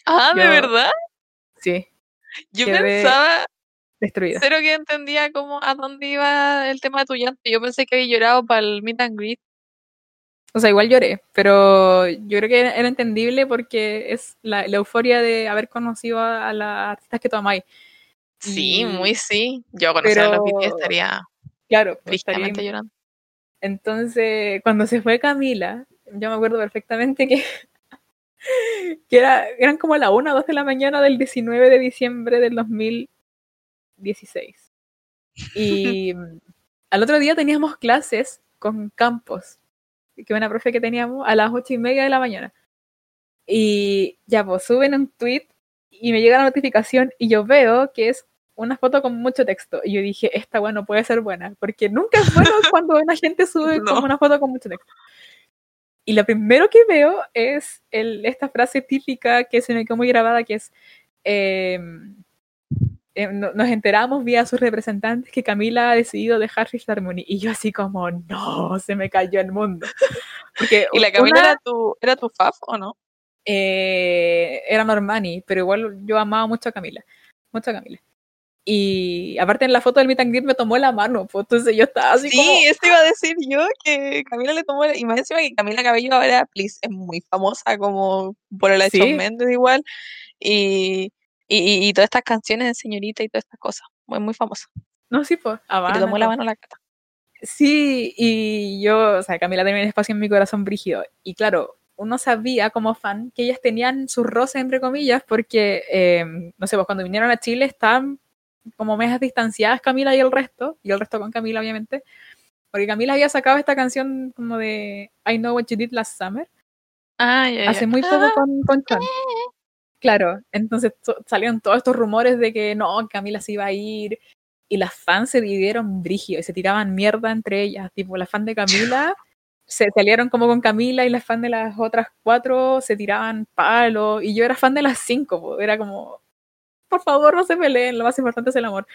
Ah, ¿de yo- verdad? Sí, Yo pensaba, destruida. cero que entendía cómo, a dónde iba el tema de tu llanto. Yo pensé que había llorado para el meet and greet. O sea, igual lloré, pero yo creo que era, entendible porque es la, la euforia de haber conocido a, a las artistas que tú amáis. Sí, muy sí. Yo conocer a los pero- BTS estaría Claro, estaría llorando. Entonces, cuando se fue Camila, yo me acuerdo perfectamente que, que era, eran como a la 1 o 2 de la mañana del 19 de diciembre del 2016. Y al otro día teníamos clases con Campos, que una profe que teníamos a las ocho y media de la mañana. Y ya, pues suben un tweet y me llega la notificación y yo veo que es una foto con mucho texto. Y yo dije, esta bueno puede ser buena, porque nunca es bueno cuando una gente sube como una foto con mucho texto. Y lo primero que veo es el, esta frase típica que se me quedó muy grabada, que es, em, em, nos enteramos vía sus representantes que Camila ha decidido dejar Fifth Harmony. Y yo así como, no, se me cayó el mundo. Porque ¿Y la Camila era, tu, era tu faf o no? Eh, era Normani, pero igual yo amaba mucho a Camila. Mucho a Camila. Y aparte en la foto del meet and greet me tomó la mano, pues entonces yo estaba así sí, como... Eso iba a decir yo, que Camila le tomó, y más encima que Camila Cabello ahora, please, es muy famosa como por el ¿Sí? Méndez igual, y, y, y, todas estas canciones de señorita y todas estas cosas, muy, muy famosa. No, sí, pues, le tomó la mano a la cata. Sí, y yo, o sea, Camila tenía un espacio en mi corazón brígido, y claro, uno sabía como fan que ellas tenían sus roces, entre comillas, porque, eh, no sé, pues cuando vinieron a Chile estaban como mesas distanciadas Camila y el resto, y el resto con Camila obviamente, porque Camila había sacado esta canción como de I Know What You Did Last Summer. Ah, hace muy poco con, con Claro, entonces salieron todos estos rumores de que no, Camila se iba a ir, y las fans se dividieron brigio y se tiraban mierda entre ellas, tipo la fan de Camila se salieron como con Camila y las fan de las otras cuatro se tiraban palo y yo era fan de las cinco, era como por favor, no se peleen, lo más importante es el amor.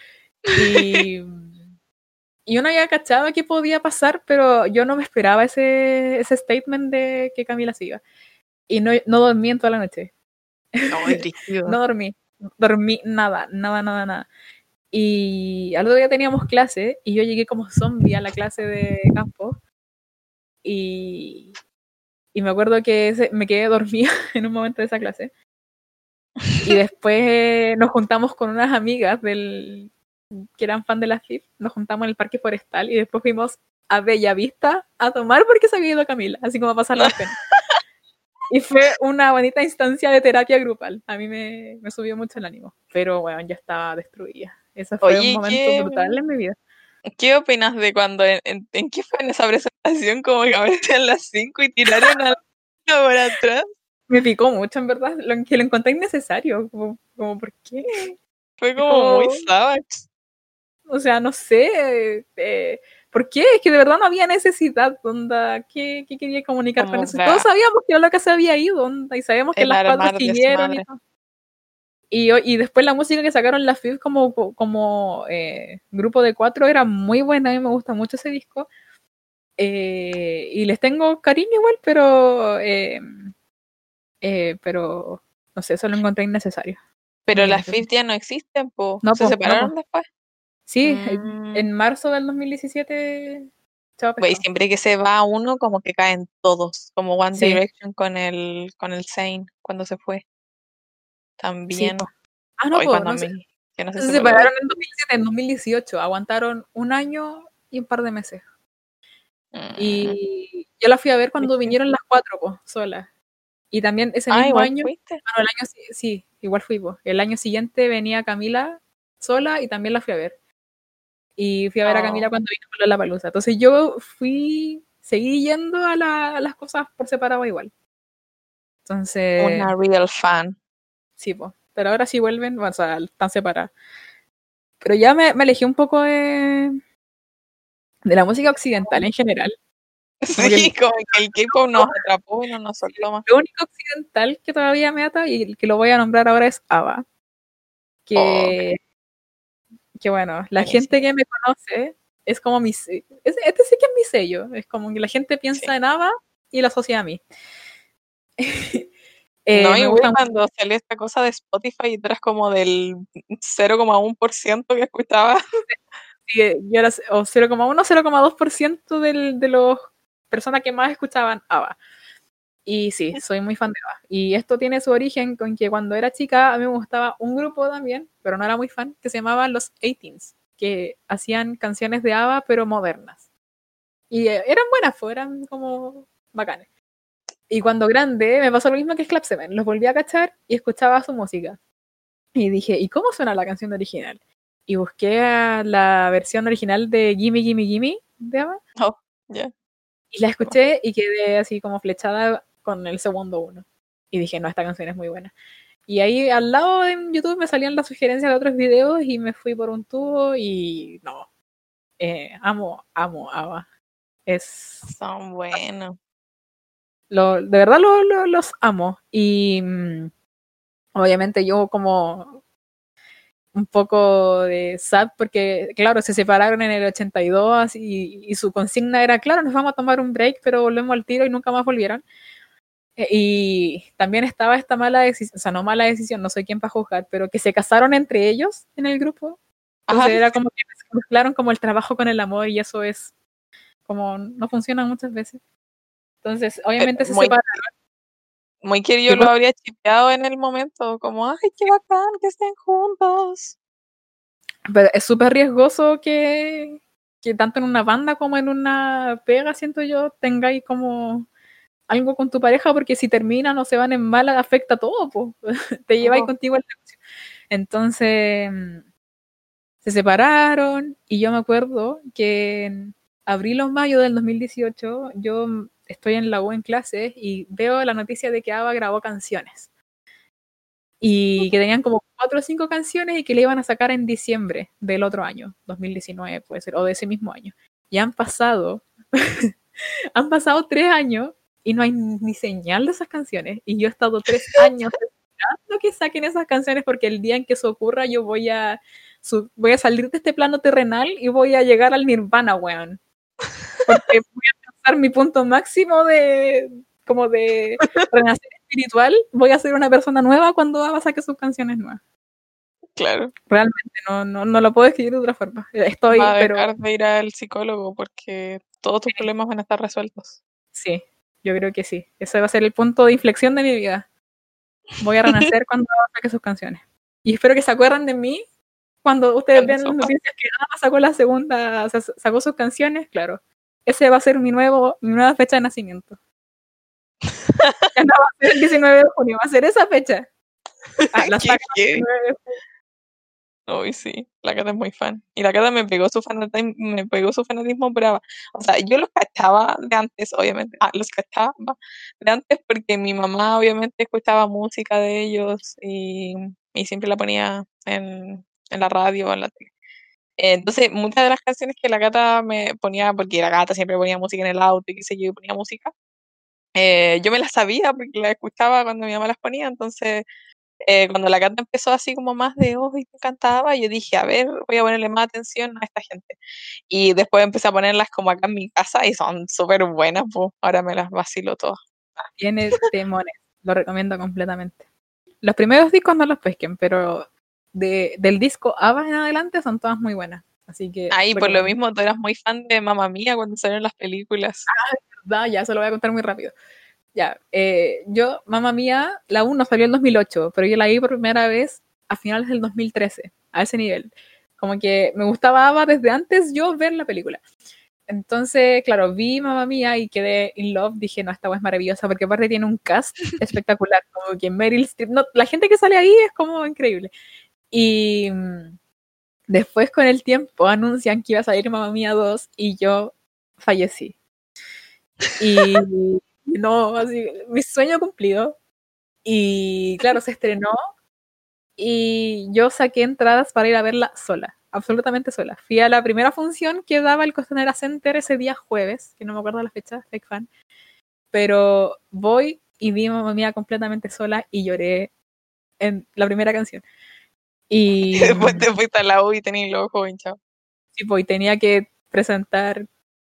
Y, y uno ya cachaba que podía pasar, pero yo no me esperaba ese, ese statement de que Camila siga. Y no, no dormí en toda la noche. No, no dormí, dormí nada, nada, nada, nada. Y al otro día teníamos clase y yo llegué como zombie a la clase de campo. Y, y me acuerdo que me quedé dormida en un momento de esa clase. Y después eh, nos juntamos con unas amigas del que eran fan de la FIF, nos juntamos en el parque forestal y después fuimos a Bella Vista a tomar porque se había ido Camila, así como a pasar la pena. Y fue una bonita instancia de terapia grupal. A mí me, me subió mucho el ánimo, pero bueno, ya estaba destruida. Ese fue un momento brutal en mi vida. ¿Qué opinas de cuando, en, en, qué fue en esa presentación, como que aparecían las 5 y tiraron a por atrás? Me picó mucho, en verdad, lo que lo encontré innecesario, como, como ¿por qué? Fue como, muy savage. O sea, no sé, eh, ¿por qué? Es que de verdad no había necesidad, onda, ¿qué, qué quería comunicar con eso? Todos sabíamos que que se había ido, onda, y sabíamos que las cuatro siguieron y todo. Y, y, después la música que sacaron la FIF como, como eh, grupo de cuatro era muy buena, a mí me gusta mucho ese disco. Eh, y les tengo cariño igual, pero eh, eh, pero no sé, eso lo encontré innecesario. Pero las FIF ya no existen, po. No, ¿se separaron después? Sí, en mm. marzo del 2017 Wey, siempre que se va uno, como que caen todos, como One Direction con el con el Zane cuando se fue. También. ah, no, no, se, separaron en 2007, en 2018, aguantaron un año y un par de meses. Y mm. yo la fui a ver cuando vinieron las cuatro, pues, solas. Y también ese ah, mismo año, el año sí, igual fui. El año siguiente venía Camila sola y también la fui a ver. Y fui a ver a Camila oh. cuando vino con la palusa. Entonces yo fui, seguí yendo a, las cosas por separado igual. Entonces. Una real fan. Sí, pues. Pero ahora sí vuelven, o sea, están separadas. Pero ya me, me elegí un poco de, de la música occidental en general. Sí, como que el K-pop nos atrapó y no nos soltó más. Lo único occidental que todavía me ata y el que lo voy a nombrar ahora es ABBA. Que, que bueno, la gente que me conoce es como mi. Este sí que es mi sello. Es como que la gente piensa en ABBA y la asocia a mí. eh, no, igual cuando salió esta cosa de Spotify y eras como del 0,1% que escuchaba. Sí, yo era o 0,1 0,2% de los persona que más escuchaban ABBA. Y sí, soy muy fan de ABBA. Y esto tiene su origen con que cuando era chica a mí me gustaba un grupo también, pero no era muy fan, que se llamaba Los 18 que hacían canciones de ABBA pero modernas. Y eh, eran buenas, pues, eran como bacanes. Y cuando grande me pasó lo mismo que Clap Seven. Los volví a cachar y escuchaba su música. Y dije, ¿y cómo suena la canción original? Y busqué la versión original de Gimme Gimme Gimme, ¿de Oh, ya. Y la escuché y quedé así como flechada con el segundo uno. Y dije, no, esta canción es muy buena. Y ahí al lado en YouTube me salían las sugerencias de otros videos y me fui por un tubo y no. Eh, amo, amo, amo. Es. Son buenos. Lo, de verdad lo, los amo. Y mm, obviamente yo como un poco de sad porque, claro, se separaron en el 82 y, y su consigna era, claro, nos vamos a tomar un break, pero volvemos al tiro y nunca más volvieron. E, y también estaba esta mala decisión, o sea, no mala decisión, no soy quien para juzgar, pero que se casaron entre ellos en el grupo. Entonces era como que mezclaron como el trabajo con el amor y eso es como no funciona muchas veces. Entonces, obviamente se separaron. Muy querido lo habría chipeado en el momento, como, ay, qué bacán que estén juntos. Pero es súper riesgoso que, que tanto en una banda como en una pega, siento yo, tengáis como algo con tu pareja, porque si terminan o se van en mala, afecta todo, pues. te lleváis contigo el negocio. Entonces, se separaron y yo me acuerdo que en abril o mayo del 2018 yo estoy en la U en clases y veo la noticia de que Ava grabó canciones. Y que tenían como cuatro o cinco canciones y que le iban a sacar en diciembre del otro año, 2019 puede ser, o de ese mismo año. Y han pasado, han pasado tres años y no hay ni señal de esas canciones. Y yo he estado tres años esperando que saquen esas canciones porque el día en que eso ocurra yo voy a, voy a salir de este plano terrenal y voy a llegar al nirvana, weón. Porque voy a alcanzar mi punto máximo de como de renacer espiritual. Voy a ser una persona nueva cuando Ava saque sus canciones nuevas. Claro. Realmente, no, no, no lo puedo escribir de otra forma. Estoy, Va a pero... de ir al psicólogo porque todos tus problemas van a estar resueltos. Sí, yo creo que sí. Ese va a ser el punto de inflexión de mi vida. Voy a renacer cuando saque sus canciones. Y espero que se acuerden de mí cuando ustedes vean las noticias que Ana sacó la segunda, o sea, sacó sus canciones, claro. Ese va a ser mi nuevo, mi nueva fecha de nacimiento. ya no va a ser el 19 de junio, va a ser esa fecha. Ah, la saca el 19 de junio. Uy, sí, la Cata es muy fan. Y la Cata me pegó su fanatismo, me pegó su fanatismo brava. O sea, yo los cachaba de antes, obviamente. Ah, los cachaba de antes porque mi mamá obviamente escuchaba música de ellos y, y siempre la ponía en, en la radio o en la tele. Entonces, muchas de las canciones que la gata me ponía, porque la gata siempre ponía música en el auto y qué sé yo, ponía música, eh, yo me las sabía porque las escuchaba cuando mi mamá las ponía, entonces eh, cuando la gata empezó así como más de, oh, y me encantaba, yo dije, a ver, voy a ponerle más atención a esta gente. Y después empecé a ponerlas como acá en mi casa y son súper buenas, pues ahora me las vacilo todas. Tiene temones, lo recomiendo completamente. Los primeros discos no los pesquen, pero de, del disco Ava en adelante son todas muy buenas. Así que. Ahí, por lo mismo, tú eras muy fan de Mamma Mía cuando salieron las películas. Ah, verdad, ya se lo voy a contar muy rápido. Ya, eh, yo, Mamma Mía, la 1 salió en 2008, pero yo la vi por primera vez a finales del 2013, a ese nivel. Como que me gustaba Ava desde antes yo ver la película. Entonces, claro, vi Mamma Mía y quedé in love. Dije, no, esta es maravillosa porque aparte tiene un cast espectacular. Como que Meryl Streep, no, la gente que sale ahí es como increíble. Y mm, después con el tiempo anuncian que iba a salir Mamma Mía 2 y yo fallecí. Y no, así, mi sueño cumplido. Y claro, se estrenó y yo saqué entradas para ir a verla sola, absolutamente sola. Fui a la primera función que daba el Costanera Center ese día jueves, que no me acuerdo la fecha, fake fan. Pero voy y vi Mamma Mía completamente sola y lloré en la primera canción. Y después te fuiste a la U y tenías los ojos hinchados. Sí, pues tenía que presentar,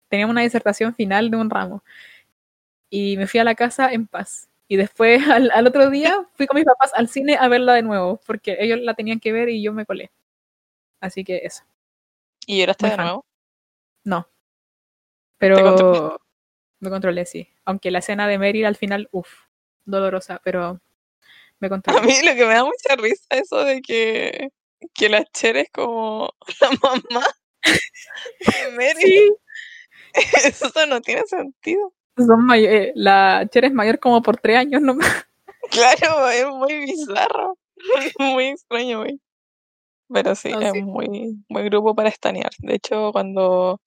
teníamos una disertación final de un ramo. Y me fui a la casa en paz. Y después, al, otro día, fui con mis papás al cine a verla de nuevo, porque ellos la tenían que ver y yo me colé. Así que eso. ¿Y lloraste de nuevo? No. Pero me controlé, sí. Aunque la escena de Meryl al final, uff, dolorosa, pero a mí lo que me da mucha risa es eso de que, que la Cher es como la mamá de Mary. Eso no tiene sentido. Son eh, la Cher es mayor como por tres años nomás. Claro, es muy bizarro. Muy extraño, güey. Pero sí, es sí. muy buen grupo para estanear. De hecho, cuando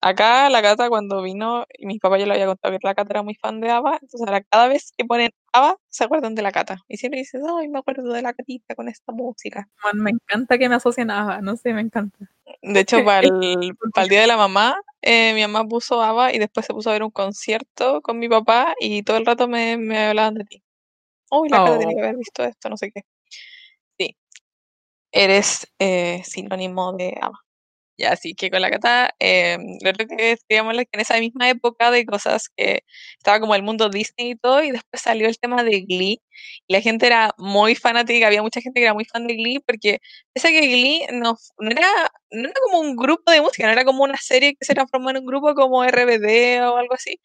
acá la Cata cuando vino, y mis papás ya le había contado que la Cata era muy fan de ABBA, entonces ahora cada vez que ponen ABBA se acuerdan de la Cata. Y siempre dices, ay, me acuerdo de la Catita con esta música. Man, me encanta que me asocien a ABBA, no sé, me encanta. De hecho, para el, para el día de la mamá, eh, mi mamá puso ABBA y después se puso a ver un concierto con mi papá y todo el rato me, me hablaban de ti. Uy, la Cata tiene Oh. que haber visto esto, no sé qué. Sí, eres eh, sinónimo de ABBA. Ya, así que con la Cata, eh, lo otro que digamos que en esa misma época de cosas que estaba como el mundo Disney y todo, y después salió el tema de Glee, y la gente era muy fanática, había mucha gente que era muy fan de Glee, porque pese a que Glee no, no era, no era como un grupo de música, no era como una serie que se transformó en un grupo como RBD o algo así,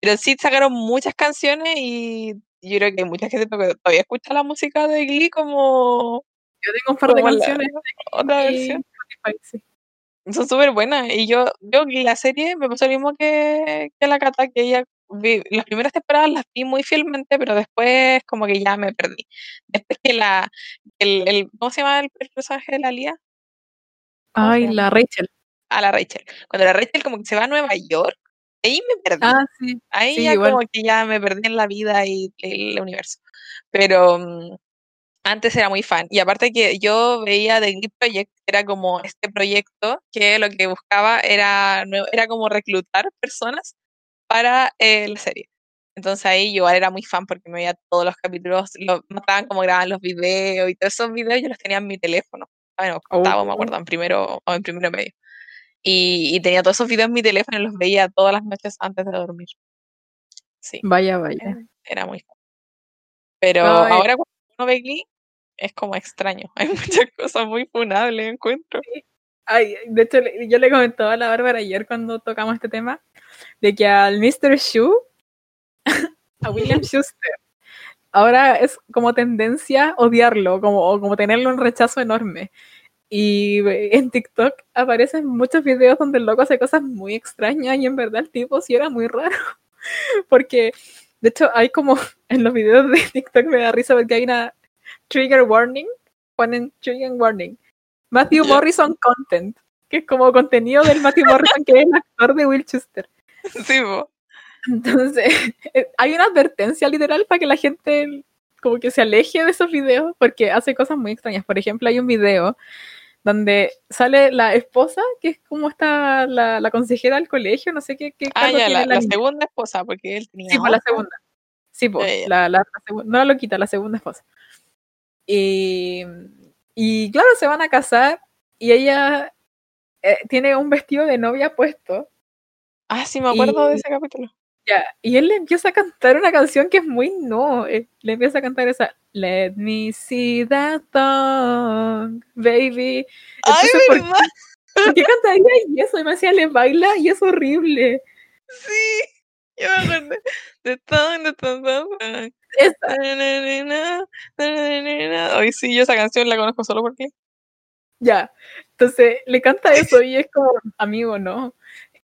pero sí sacaron muchas canciones y yo creo que mucha gente to- todavía escucha la música de Glee como, Yo tengo un par de como la canciones otra y versión. Sí. Son súper buenas. Y yo, yo la serie me pasó lo mismo que, que la Cata, que ella vi, las primeras temporadas las vi muy fielmente, pero después como que ya me perdí. Después que la, el, el ¿cómo se llama el, el personaje de la Lía? ¿Cómo se Ay, la Rachel. A la Rachel. Cuando la Rachel como que se va a Nueva York, ahí me perdí. Ah, sí. Ahí sí, ya igual. como que ya me perdí en la vida y el universo. Pero mm, antes era muy fan. Y aparte que yo veía The Glee Project, era como este proyecto que lo que buscaba era, era como reclutar personas para eh, la serie. Entonces ahí yo era muy fan porque me veía todos los capítulos, lo mostraban como grababan los videos y todos esos videos yo los tenía en mi teléfono. Bueno, octavo, me Oh. acuerdo, en primero o en primero medio. Y, y tenía todos esos videos en mi teléfono y los veía todas las noches antes de dormir. Sí, Vaya, vaya. era, era muy fan. Pero Ay. ahora cuando uno ve Glee, es como extraño. Hay muchas cosas muy funables, encuentro. Ay, de hecho, yo le comentaba a la Bárbara ayer cuando tocamos este tema, de que al Mr. Shoe, a William Schuster, ahora es como tendencia odiarlo, como, o como tenerle un rechazo enorme. Y en TikTok aparecen muchos videos donde el loco hace cosas muy extrañas y en verdad el tipo sí era muy raro. Porque, de hecho, hay como en los videos de TikTok me da risa porque hay una trigger warning, ponen trigger warning. Matthew. Morrison content, que es como contenido del Matthew Morrison, que es el actor de Will Schuster. Sí, po. Entonces, eh, hay una advertencia literal para que la gente como que se aleje de esos videos porque hace cosas muy extrañas. Por ejemplo, hay un video donde sale la esposa, que es como está la, la consejera del colegio, no sé qué, qué Ah, ya, la, la la segunda esposa, porque él tenía Sí, pues la segunda. Sí, pues, la, la, la segun- no la loquita, la segunda esposa. Y, y claro, se van a casar y ella eh, tiene un vestido de novia puesto. Ah, sí, me acuerdo de ese capítulo. Ya, y él le empieza a cantar una canción que es muy no. eh, le empieza a cantar esa Let me see that tongue, baby. ¡Ay, Entonces, ¿por, verdad! por qué cantaría y eso? Y me decía, le baila y es horrible. Sí, yo me acordé. De tan, de tan, tan, na. Ay, sí, yo esa canción la conozco solo porque. Ya. Entonces le canta eso y es como, amigo, ¿no?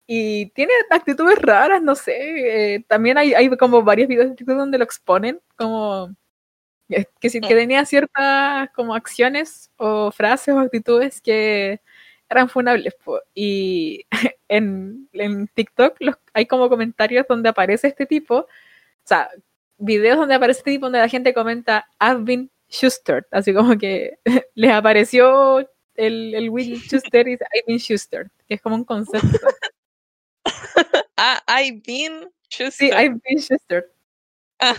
Y tiene actitudes raras, no sé. eh, también hay, hay como varios videos de donde lo exponen, como eh, que, que tenía ciertas como acciones o frases o actitudes que eran funables. po. Y en, en TikTok los, hay como comentarios donde aparece este tipo, o sea, videos donde aparece este tipo donde la gente comenta, I've been Schustered, así como que les apareció el, el Will Schuster y dice, I've been Schustered, que es como un concepto. Ah, I've been Sí, Schuster. I've been Schustered. Ah.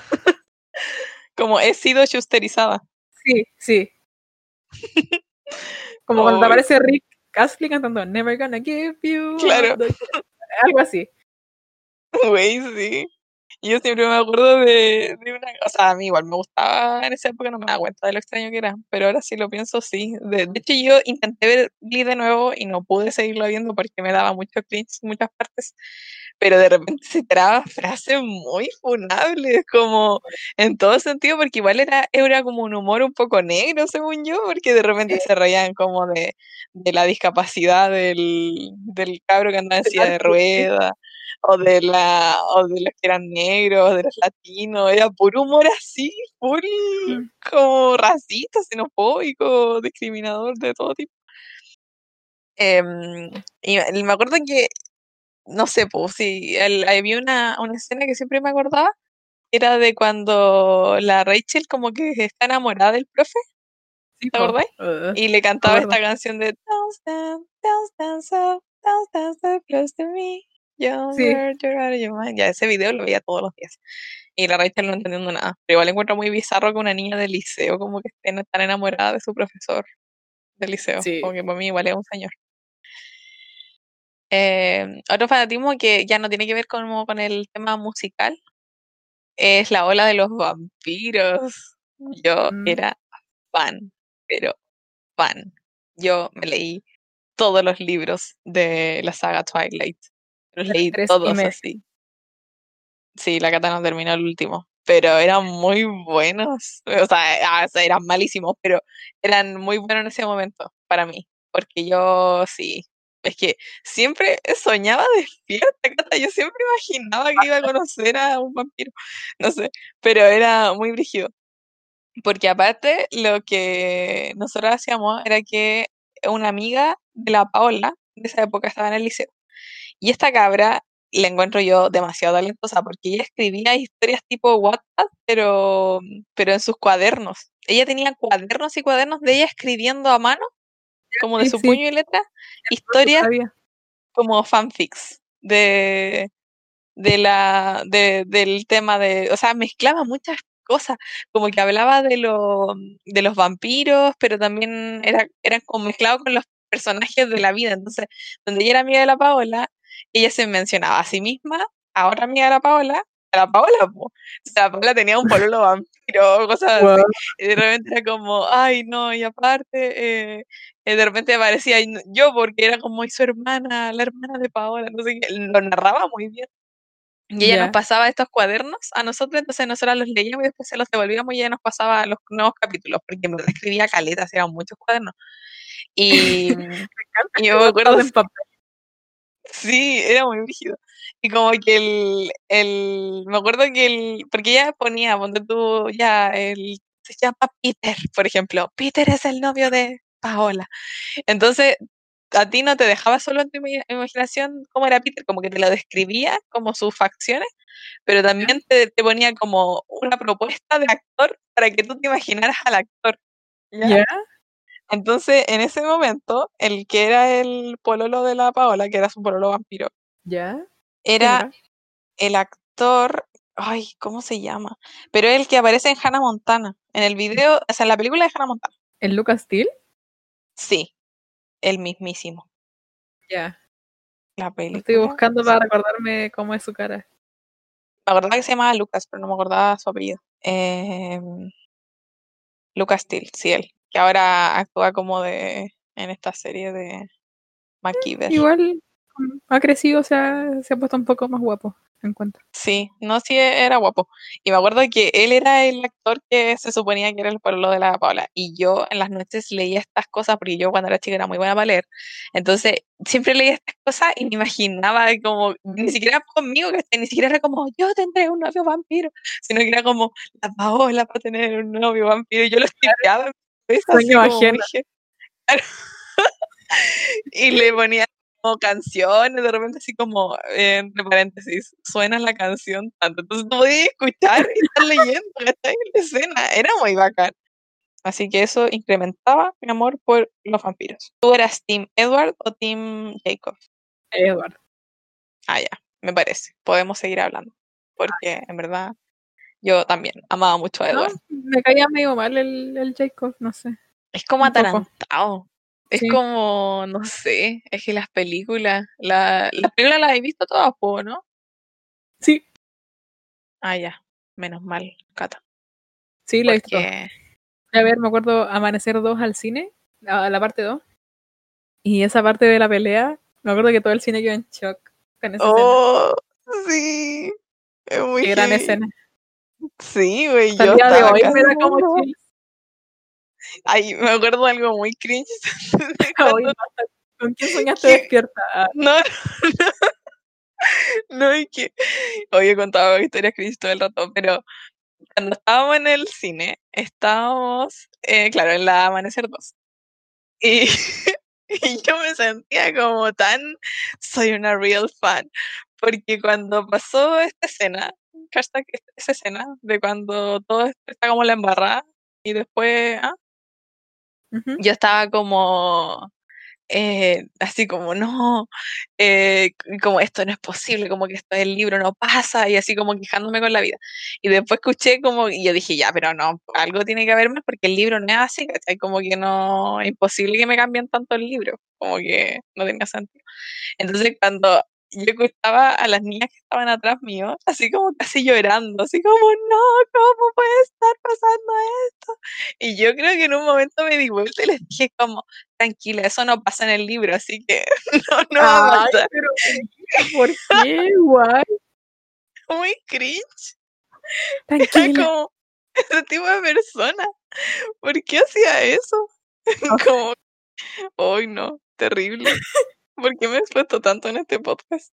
Como he sido Schusterizada. Sí, sí. Como cuando te Ay. aparece Rick Astley cantando Never gonna give you. Claro. up the-" Algo así. Güey, sí. Yo siempre me acuerdo de, de una. O sea, a mí igual me gustaba en esa época, no me da cuenta de lo extraño que era. Pero ahora sí lo pienso, sí. De, de hecho, yo intenté ver Glee de nuevo y no pude seguirlo viendo porque me daba mucho cringe en muchas partes. Pero de repente se traba frases muy funables, como en todo sentido, porque igual era, era como un humor un poco negro, según yo, porque de repente se reían como de, de la discapacidad del, del cabro que andaba en silla de ruedas, o de la, o de los que eran negros, de los latinos, era puro humor así, full Mm. como racista, xenofóbico, discriminador de todo tipo. Em, y me acuerdo que, no sé, pues sí, el- había una, una escena que siempre me acordaba, era de cuando la Rachel como que está enamorada del profe, Sí, ¿te acordás? Uh, Y le cantaba esta canción de Don't stand, don't stand so, don't stand so close to me. You're, Sí. you're out of your mind. Ya ese video lo veía todos los días. Y la Rachel no entendiendo nada. Pero igual encuentro muy bizarro que una niña del liceo como que esté tan enamorada de su profesor del liceo. Sí. Como que para mí igual es un señor. Eh, otro fanatismo que ya no tiene que ver como con el tema musical es la ola de los vampiros. Yo Mm. era fan, pero fan. Yo me leí todos los libros de la saga Twilight. Los leí todos así. Sí, la Cata no terminó el último, pero eran muy buenos. Sea, ah, o sea, eran malísimos, pero eran muy buenos en ese momento para mí, porque yo sí. Es que siempre soñaba despierta, Cata. Yo siempre imaginaba que iba a conocer a un vampiro. No sé, pero era muy brígido. Porque aparte, lo que nosotros hacíamos era que una amiga de la Paola, de esa época estaba en el liceo. Y esta cabra la encuentro yo demasiado talentosa porque ella escribía historias tipo WhatsApp, pero, pero en sus cuadernos. Ella tenía cuadernos y cuadernos de ella escribiendo a mano, como de Sí, su sí. puño y letra, historias como fanfics de, de la, de, del tema de, o sea, mezclaba muchas cosas, como que hablaba de, lo, de los vampiros, pero también era, era como mezclado con los personajes de la vida. Entonces, donde ella era amiga de la Paola, ella se mencionaba a sí misma, a otra amiga de la Paola, la Paola, po. O sea, la Paola tenía un pololo vampiro, cosas así. Wow. Y de repente era como, ay, no, y aparte, eh, eh, de repente aparecía yo, porque era como y su hermana, la hermana de Paola, no sé qué, lo narraba muy bien. Y ella nos pasaba estos cuadernos a nosotros, entonces nosotros los leíamos y después se los devolvíamos y ella nos pasaba los nuevos capítulos, porque verdad escribía caletas, eran muchos cuadernos. Y, y yo me acuerdo, en papel. Sí, era muy rígido. Y como que el, el, me acuerdo que el, porque ella ponía, ponte tú, ya, el, se llama Peter, por ejemplo, Peter es el novio de Paola. Entonces, a ti no te dejaba solo en tu ima- imaginación cómo era Peter, como que te lo describía como sus facciones, pero también te, te ponía como una propuesta de actor para que tú te imaginaras al actor. ¿ya? ¿Ya? Entonces, en ese momento, el que era el pololo de la Paola, que era su pololo vampiro, ¿Ya? ¿Quién era era? el actor, ay, ¿cómo se llama? Pero el que aparece en Hannah Montana, en el video, o sea, en la película de Hannah Montana. ¿El Lucas Steel? Sí, el mismísimo. Ya. La Lo estoy película. buscando para recordarme cómo es su cara. Me acordaba que se llamaba Lucas, pero no me acordaba su apellido. Em, Lucas Steele, sí, él. Que ahora actúa como de en esta serie de MacGyver. Igual ha crecido, o sea, se ha puesto un poco más guapo, encuentro. Sí, no, sí era guapo. Y me acuerdo que él era el actor que se suponía que era el pueblo de la Paola. Y yo en las noches leía estas cosas, porque yo cuando era chica era muy buena para leer. Entonces, siempre leía estas cosas y me imaginaba como, ni siquiera conmigo, que ni siquiera era como, yo tendré un novio vampiro, sino que era como, la Paola va a tener un novio vampiro. Y yo lo tipeaba en Sueño y le ponía como canciones, de repente así como, eh, entre paréntesis, suena la canción tanto. Entonces tú podías escuchar y estar leyendo, ¿cachai? La escena, era muy bacán. Así que eso incrementaba mi amor por los vampiros. ¿Tú eras Team Edward o Team Jacob? Edward. Ah, ya, me parece. Podemos seguir hablando. Porque en verdad yo también amaba mucho a No, Edward. me caía medio mal el, el Jacob, no sé. Es como atarantado. Es Sí. como, no sé, es que las películas, la, las películas las he visto todas, ¿no? Sí, Ah, ya, menos mal, Cata. sí, la he visto. A ver, me acuerdo Amanecer 2 al cine, la, la parte 2. Y esa parte de la pelea, me acuerdo que todo el cine quedó en shock con esa escena. Oh, Sí. Es muy Qué gran escena. Sí, güey, yo día de hoy me da como chills. Ay, me acuerdo de algo muy cringe. cuando-. ¿Con quién soñaste ¿Qué? despierta? Ah, No, no, no, es que hoy he contado historias cringe todo el rato, pero cuando estábamos en el cine, estábamos, eh, claro, en la Amanecer 2. Y, y yo me sentía como tan, soy una real fan, porque cuando pasó esta escena, hashtag esa escena de cuando todo está como la embarrada, y después, ah, ujú. yo estaba como eh, así como no, eh, como esto no es posible, como que esto del libro no pasa, y así como quejándome con la vida. Y después escuché como, y yo dije, ya, pero no, algo tiene que haber más porque el libro no es así, ¿cachai? Como que no, es imposible que me cambien tanto el libro, como que no tenía sentido. Entonces cuando yo escuchaba a las niñas que estaban atrás mío, así como casi llorando, así como, no, ¿cómo puede estar pasando esto? Y yo creo que en un momento me di vuelta y les dije como, tranquila, eso no pasa en el libro, así que no, no va a pasar. pero ¿por qué? Guay. Muy cringe. Era Tranquila. como ese tipo de persona. ¿Por qué hacía eso? Como, hoy no, terrible. ¿Por qué me he expuesto tanto en este podcast?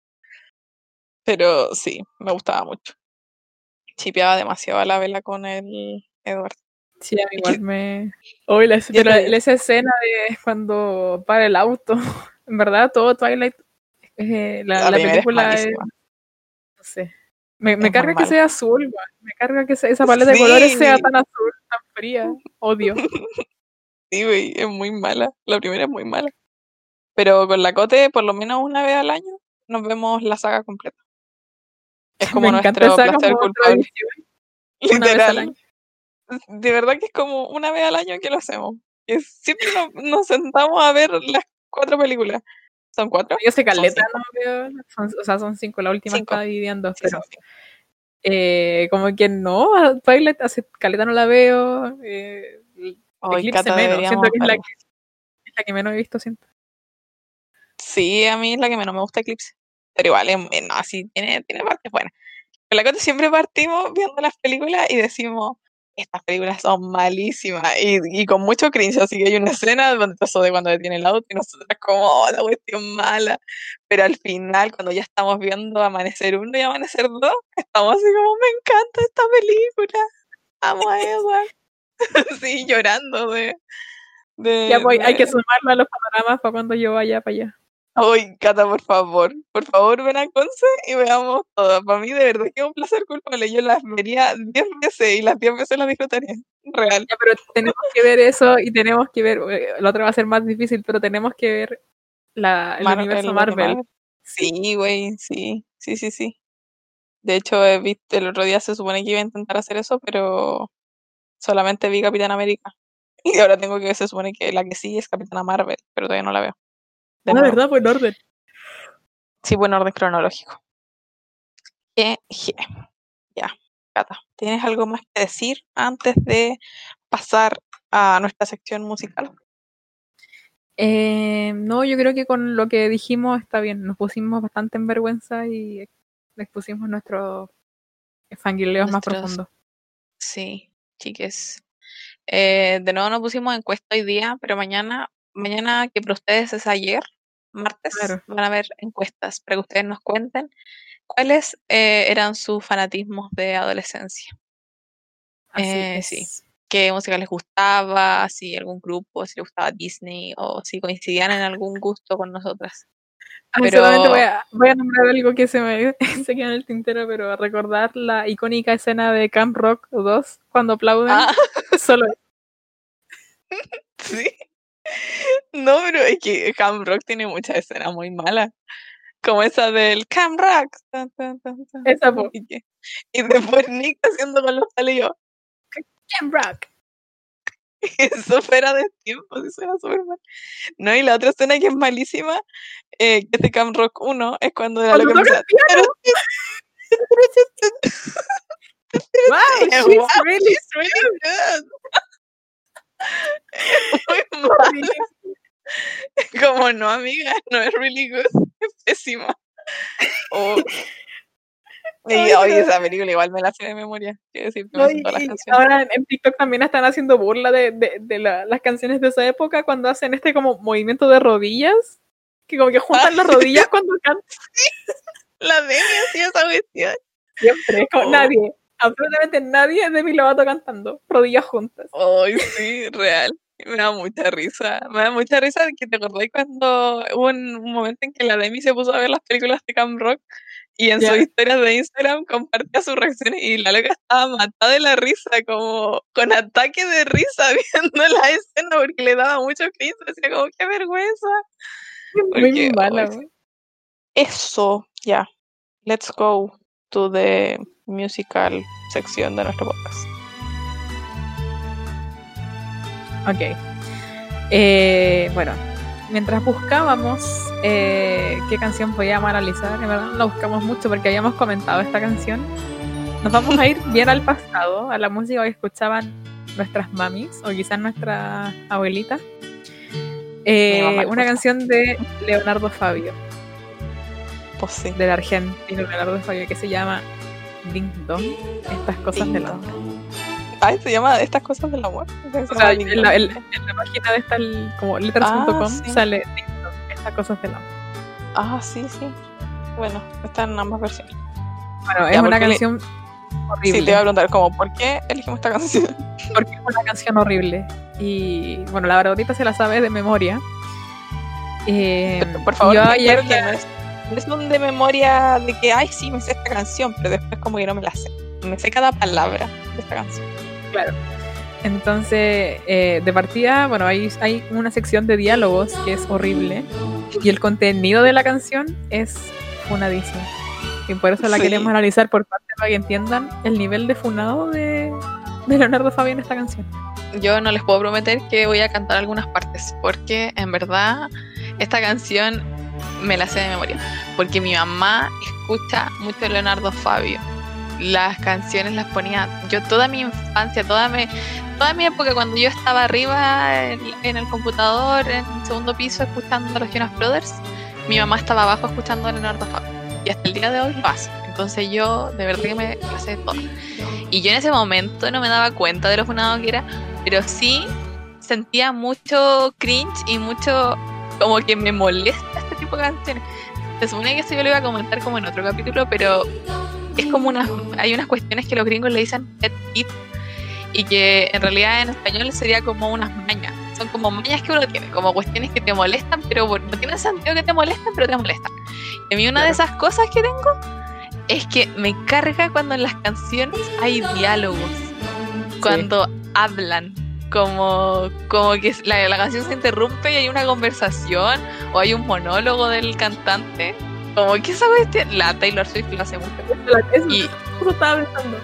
Pero sí, me gustaba mucho. Chipeaba demasiado a la vela con el Edward. Sí, a mí igual me... Hoy la, pero esa escena de cuando para el auto, en verdad, todo Twilight, eh, la, La la primera es película es, no sé, me, me carga que sea azul, weón. me carga que sea- esa paleta de colores sea tan azul, tan fría, odio. Sí, güey, es muy mala. La primera es muy mala. Pero con la Cote, por lo menos una vez al año, nos vemos la saga completa. Es como me nuestro placer culpable. Literal. De verdad que es como una vez al año que lo hacemos. Que siempre nos, nos sentamos a ver las cuatro películas. ¿Son cuatro? Yo sé caleta, no veo, son- o sea, son cinco, la última Cinco. está dividida en dos, Sí, pero eh, como que no, a Twilight hace caleta no la veo, eh, Hoy, Eclipse menos, siento que es la que, es la que menos he visto, siento. Sí, a mí es la que menos me gusta Eclipse. Pero igual, es, es- no, sí, tiene, tiene partes buenas. Con la Cote siempre partimos viendo las películas y decimos, estas películas son malísimas y, y con mucho cringe, así que hay una escena donde eso de cuando detiene el auto y nosotros como, oh, la cuestión mala, pero al final cuando ya estamos viendo Amanecer 1 y Amanecer 2, estamos así como, me encanta esta película, amo a Edward, sí, llorando de... de Ya, pues, hay que sumarlo a los panoramas para cuando yo vaya para allá. Ay, Cata, por favor, por favor ven a Conce y veamos todo. Para mí de verdad que es un placer culpable. Yo las vería 10 veces y las 10 veces las disfrutaría. Real. Ya, pero tenemos que ver eso y tenemos que ver, eh, la otra va a ser más difícil, pero tenemos que ver la, el Mar- universo Marvel. Sí, güey, sí, sí, sí, sí. De hecho, he visto, el otro día se supone que iba a intentar hacer eso, pero solamente vi Capitán América. Y ahora tengo que, se supone que la que sí es Capitana Marvel, pero todavía no la veo. De Ah, nuevo. verdad, pues en orden. Sí, buen orden cronológico. Je. Ya, Cata, ¿tienes algo más que decir antes de pasar a nuestra sección musical? Eh, no, yo creo que con lo que dijimos está bien. Nos pusimos bastante en vergüenza y expusimos nuestros fangirleos más profundos. Sí, chiques. Eh, de nuevo nos pusimos encuesta hoy día, pero mañana, mañana que para ustedes es ayer, martes, Claro. van a haber encuestas para que ustedes nos cuenten cuáles eh, eran sus fanatismos de adolescencia. Así Eh, es. sí. qué música les gustaba, si algún grupo, si les gustaba Disney o si coincidían en algún gusto con nosotras. Ay, Pero- Solamente voy a, voy a nombrar algo que se me se queda en el tintero, pero recordar la icónica escena de Camp Rock 2 cuando aplauden. Ah, Solo sí. No, pero es que Cam Rock tiene muchas escenas muy malas. Como esa del Cam Rock. tan, tan, tan, tan, Esa, po. Y, que- y después Nick haciendo con los palillos. Camp Rock. Eso fuera de tiempo, eso era súper mal. No, y la otra escena que es malísima, eh, que es de Cam Rock 1, es cuando Cuando loca toca empieza, Wow, she's wow, really It's really good. Muy mal. Como no, amiga, no es really good, es pésima. Y hoy esa película igual me la sé de memoria. Decir, ahora en, TikTok también están haciendo burla de, de, de las canciones de esa época cuando hacen este como movimiento de rodillas, que como que juntan las rodillas cuando cantan. La Demi hacía esa cuestión. Siempre, con oh. nadie, absolutamente nadie de mi Lovato cantando, rodillas juntas. Ay, sí, real. Me da mucha risa. Me da mucha risa que te acordás cuando hubo un, momento en que la Demi se puso a ver las películas de Cam Rock y en sus historias de Instagram compartía sus reacciones y la loca estaba matada de la risa, como con ataque de risa viendo la escena porque le daba mucho cringe. Decía como, qué vergüenza. Muy mala, Eso, ya. Let's go to the musical sección de nuestro podcast. Ok. Eh, bueno, mientras buscábamos eh, qué canción podíamos analizar, en verdad no la buscamos mucho porque habíamos comentado esta canción. Nos vamos a ir bien al pasado, a la música que escuchaban nuestras mamis o quizás nuestra abuelita. Eh, una canción de Leonardo Fabio. Pues sí. Del argentino Leonardo Fabio que se llama Ding Dong, estas cosas del amor. Ay, se llama Estas cosas del amor. O sea, en, la, página de esta, como letters.com, ah, sale Ding Dong, estas cosas del amor. Ah, sí, sí. Bueno, están en ambas versiones. Bueno, es una canción horrible. Sí, te iba a preguntar, como, ¿por qué elegimos esta canción? Porque es una canción horrible. Y bueno, la verdad se la sabe de memoria. Eh, por favor, yo ayer no un de memoria de que, ay, sí, me sé esta canción, pero después como que no me la sé. Me sé cada palabra de esta canción. Claro. Entonces, eh, de partida, bueno, hay, hay una sección de diálogos que es horrible y el contenido de la canción es funadísimo. Y por eso la queremos analizar por parte para que entiendan el nivel de funado de, de Leonardo Fabio en esta canción. Yo no les puedo prometer que voy a cantar algunas partes, porque en verdad esta canción me la sé de memoria, porque mi mamá escucha mucho Leonardo Fabio. Las canciones las ponía yo toda mi infancia, toda mi, toda mi época cuando yo estaba arriba en, el computador, en el segundo piso, escuchando a los Jonas Brothers, mi mamá estaba abajo escuchando a Leonardo Fabio. Y hasta el día de hoy lo hace. Entonces yo de verdad que me la sé todo. Y yo en ese momento no me daba cuenta de lo funado que era, pero sí sentía mucho cringe y mucho como que me molesta de canciones. Se supone que esto yo lo iba a comentar como en otro capítulo, pero es como unas, hay unas cuestiones que los gringos le dicen pet tip y que en realidad en español sería como unas mañas. Son como mañas que uno tiene, como cuestiones que te molestan, pero no tiene sentido que te molestan, pero te molestan. Y a mí una de esas cosas que tengo es que me carga cuando en las canciones hay diálogos, cuando hablan como, como que la, la, canción se interrumpe y hay una conversación o hay un monólogo del cantante. Como que esa cuestión, la Taylor Swift lo hace mucho. y estaba pensando.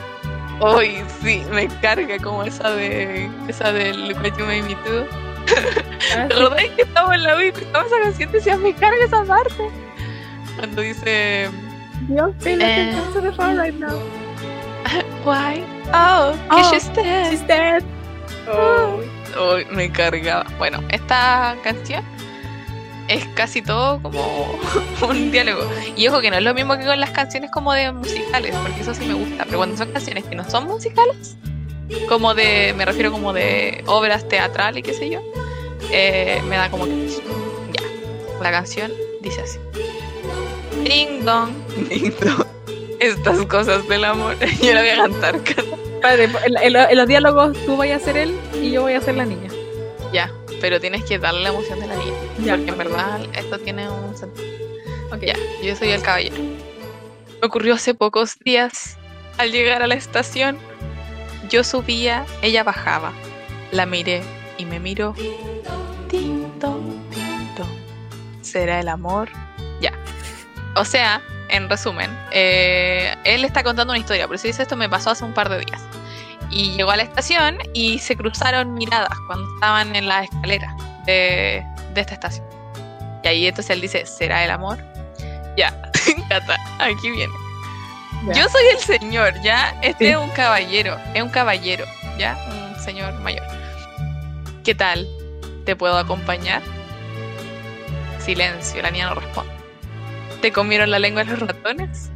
Hoy sí, me carga como esa de esa del What You Made Me Do. Ah, que estamos en la vida y estaba esa canción decía me carga esa parte? Cuando dice Dios, Taylor eh, right now. Why? Oh, oh she's dead. She's dead. Oh. me cargaba. Bueno, esta canción es casi todo como un diálogo. Y ojo que no es lo mismo que con las canciones como de musicales, porque eso sí me gusta. Pero cuando son canciones que no son musicales, como de, me refiero como de obras teatrales y qué sé yo, eh, me da como que ya. La canción dice así. Ding dong, ding dong. Estas cosas del amor. Yo la voy a cantar. En, los diálogos tú vas a ser él y yo voy a ser la niña. Ya, pero tienes que darle la emoción de la niña. Ya. Porque en verdad esto tiene un sentido. Okay. Ya, yo soy el caballero. Me ocurrió hace pocos días. Al llegar a la estación, yo subía, ella bajaba. La miré y me miró. Tinto, tinto. ¿Será el amor? Ya. O sea, en resumen, eh, él está contando una historia, pero si dice esto me pasó hace un par de días. Y llegó a la estación y se cruzaron miradas cuando estaban en la escalera de, esta estación. Y ahí entonces él dice, ¿será el amor? Ya, Cata, aquí viene. Yo soy el señor, ¿ya? Este es un caballero, es un caballero, ¿ya? Un señor mayor. ¿Qué tal? ¿Te puedo acompañar? Silencio, la niña no responde. ¿Te comieron la lengua los ratones?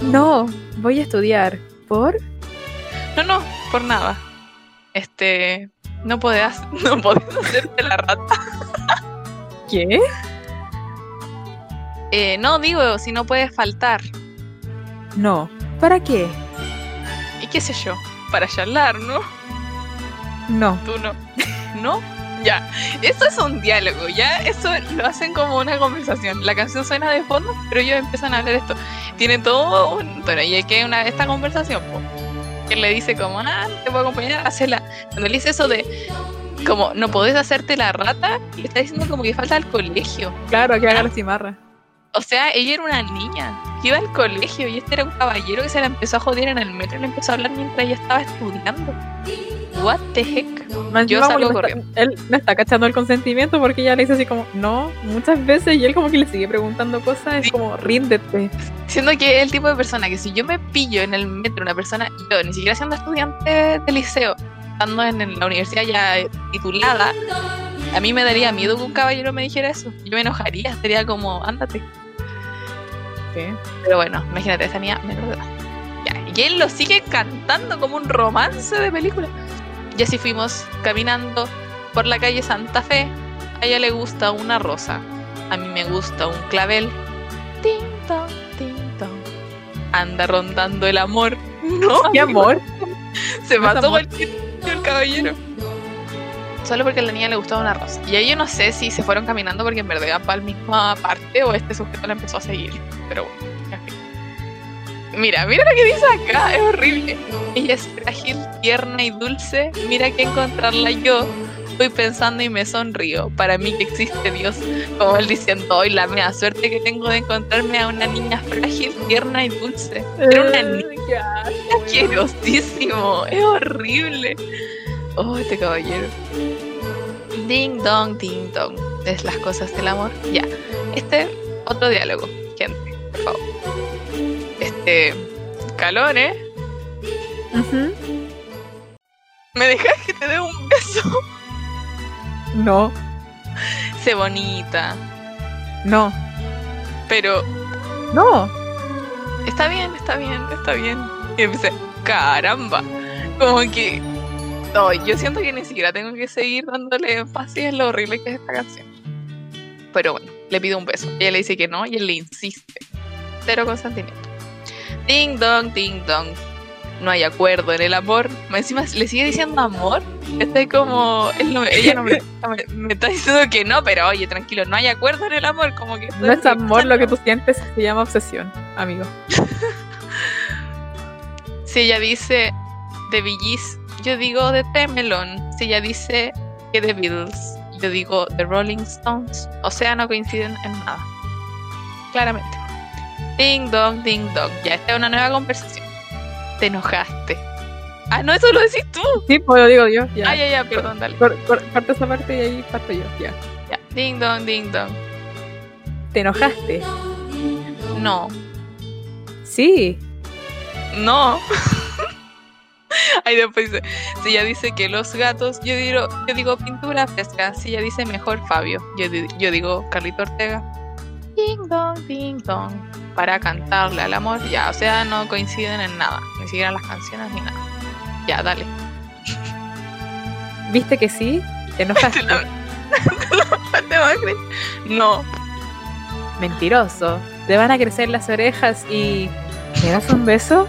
No, voy a estudiar. ¿Por? No, no, por nada. Este, no podés, no podés hacerte la rata. ¿Qué? Eh, no, digo, si no puedes faltar. No. ¿Para qué? Y qué sé yo, para charlar, ¿no? No. Tú no. ¿No? Ya. Eso es un diálogo, ¿ya? Eso lo hacen como una conversación. La canción suena de fondo, pero ellos empiezan a hablar esto. Tiene todo un... Bueno, y hay que una esta conversación, po. Que le dice como, ah, te puedo acompañar, hacerla. Cuando le dice eso de como no podés hacerte la rata, le está diciendo como que falta al colegio. Claro, que haga la cimarra. O sea, ella era una niña que iba al colegio y este era un caballero que se la empezó a joder en el metro y le empezó a hablar mientras ella estaba estudiando. What the heck? Yo salgo corriendo. él me está cachando el consentimiento porque ella le dice así como, no, muchas veces, y él como que le sigue preguntando cosas, es Sí. como, ríndete. Siendo que es el tipo de persona que si yo me pillo en el metro, una persona, yo ni siquiera siendo estudiante de liceo, estando en, la universidad ya titulada, a mí me daría miedo que un caballero me dijera eso. Yo me enojaría, sería como, ándate. Pero bueno, imagínate, esa niña edad. Ya, y él lo sigue cantando como un romance de película. Y así fuimos caminando por la calle Santa Fe. A ella le gusta una rosa. A mí me gusta un clavel. Ting, tong, ting, tong. Anda rondando el amor. No, ¿Qué amor? se mató amor. el, caballero. Solo porque a la niña le gustaba una rosa. Y ahí yo no sé si se fueron caminando porque en verdad iban para la misma parte o este sujeto la empezó a seguir. Pero bueno. Mira, mira lo que dice acá, es horrible. Ella es frágil, tierna y dulce. Mira que encontrarla yo. Estoy pensando y me sonrío. Para mí que existe Dios. Como él diciendo, hoy la mea suerte que tengo de encontrarme a una niña frágil, tierna y dulce. Era una niña asquerosísimo, es horrible. Oh, este caballero. Ding dong, ding dong. Es las cosas del amor. Ya. Este, otro diálogo, gente, por favor. Este. Calor, ¿eh? ¿Me dejas que te dé un beso? No, Sé bonita. no, Pero no. está bien, está bien, está bien. Y empecé, caramba. Como que. No, yo siento que ni siquiera tengo que seguir dándole énfasis en lo horrible que es esta canción. Pero bueno, le pido un beso. Ella le dice que no y él le insiste. Cero consentimiento. Ding dong, ding dong. No hay acuerdo en el amor. Más Encima le sigue diciendo amor. Estoy como. él no- ella no me, me- me está diciendo que no, pero oye, tranquilo, no hay acuerdo en el amor. Como que No es amor lo que tú sientes, se llama obsesión, amigo. Si ella dice The Gees, yo digo The Temelon. Si ella dice que The Beatles, yo digo The Rolling Stones. O sea, no coinciden en nada. Claramente. Ding dong, ding dong. Ya, esta es una nueva conversación. Te enojaste. Ah, no, eso lo decís tú. Sí, pues lo digo yo. Ya. Ah, ya, ya, perdón, dale. Cor- cor- corta esa parte y ahí parto yo. Ya. Ya. Ding dong, ding dong. ¿Te enojaste? No, Sí. no. Ahí después dice, si ella dice que los gatos, yo digo, yo digo pintura fresca. Si ella dice mejor Fabio, yo, yo digo Carlito Ortega. Ding dong, ding dong. Para cantarle al amor, ya, o sea, no coinciden en nada, ni siquiera en las canciones ni nada. Ya, dale. ¿Viste que sí? ¿Te enojaste? Te te. No, Mentiroso. Te van a crecer las orejas y... ¿Me das un beso?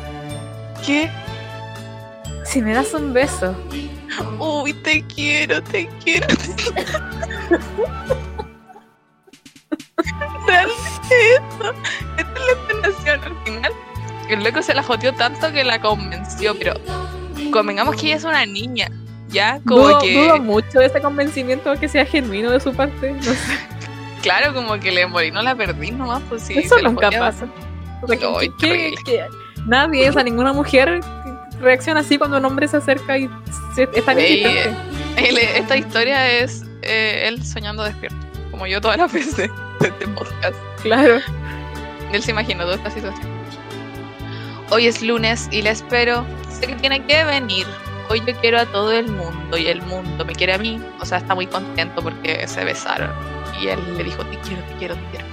¿qué? Si me das un beso. Uy, te quiero, te quiero. Realmente eso. Esta es la entonación al final. El loco se la joteó tanto que la convenció, pero convengamos que ella es una niña. Ya, como dudo, que. dudo mucho de ese convencimiento que sea genuino de su parte. No sé. Claro, como que le morí, no la perdí nomás, pues sí. Eso nunca joteaba. pasa. O sea, que- nadie, o sea, ninguna mujer reacciona así cuando un hombre se acerca y se, está bien esta historia es eh, él soñando despierto, como yo todas las veces de este podcast. Claro. Él se imaginó toda esta situación. Hoy es lunes y le espero. Sé que tiene que venir. Hoy yo quiero a todo el mundo y el mundo me quiere a mí. O sea, está muy contento porque se besaron. Y él le dijo, te quiero, te quiero, te quiero.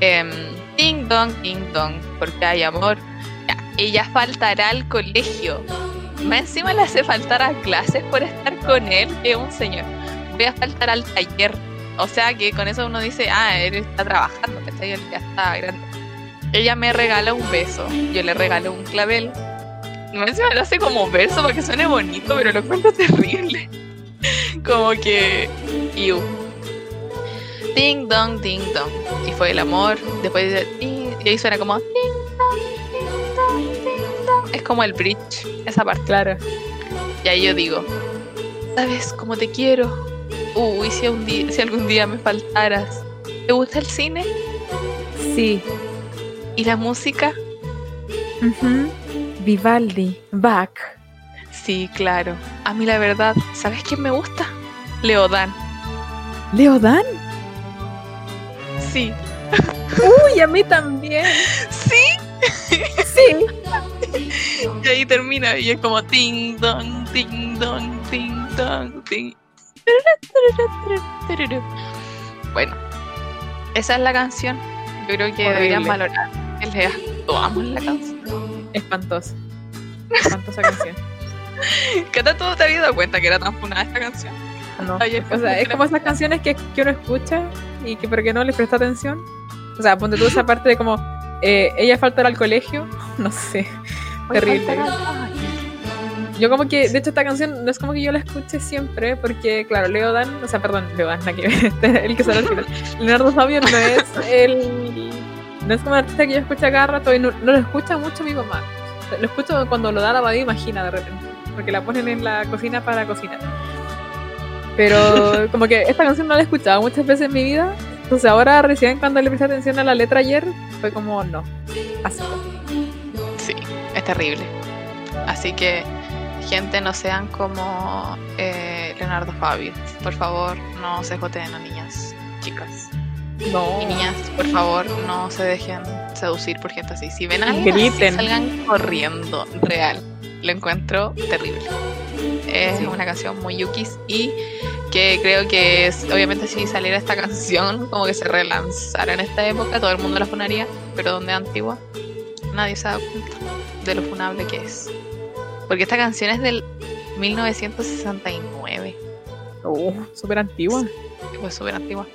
Em, Ding dong, ding dong, porque hay amor. Ya, ella faltará al colegio. Más encima le hace faltar a clases por estar con él, que un señor. Voy a faltar al taller. O sea que con eso uno dice, ah, él está trabajando, que Él ya está grande. Ella me regala un beso, yo le regalo un clavel. Más encima lo hace como verso para que suene bonito, pero lo encuentro terrible. como que. Iu. Ding dong, ding dong. Y fue el amor. Después dice. Y ahí suena como. Ding dong, ding dong, ding dong. Es como el bridge, esa parte. Claro. Y ahí yo digo. ¿Sabes cómo te quiero? Uy, si, un día, si algún día me faltaras. ¿Te gusta el cine? Sí. ¿Y la música? Vivaldi, Bach. Sí, claro. A mí la verdad, ¿sabes quién me gusta? Leodan. ¿Leodan? Sí. Uy, a mí también. Sí. Sí. Y ahí termina y es como ting dong, ting dong, ting dong, ting. Bueno, esa es la canción. Yo creo que Horrible. deberían valorar que le actuamos la canción. Espantosa. Espantosa canción. ¿Qué tanto te habías dado cuenta que era tan funada esta canción? No. Ayer O sea, es como esas canciones que, que uno escucha y que porque no le presta atención. O sea, ponte tú esa parte de como eh, ella faltará al colegio. No sé. Terrible. Yo como que, de hecho esta canción no es como que yo la escuche siempre, porque claro, Leo Dan, o sea, perdón, Leo Dan, la que este, el que sale al final. Leonardo Fabio no es el, no es como el artista que yo escucho cada rato y no, no lo escucha mucho mi mamá. Lo escucho cuando lo da la radio Imagina de repente, porque la ponen en la cocina para cocinar. Pero como que esta canción no la he escuchado muchas veces en mi vida, entonces ahora recién cuando le presté atención a la letra ayer, fue como, no, asco. Sí, es terrible. Así que, gente, no sean como eh, Leonardo Fabio. Por favor, no se joteen a niñas, chicas. No. Y niñas, por favor, no se dejen seducir por gente así. Si ven a alguien así, salgan corriendo. Real. Lo encuentro terrible. Es Sí. una canción muy yukis y que creo que es, obviamente si saliera esta canción como que se relanzara en esta época, todo el mundo la funaría, pero donde antigua, nadie se da cuenta de lo funable que es. Porque esta canción es del 1969. Oh, súper antigua. Pues súper antigua.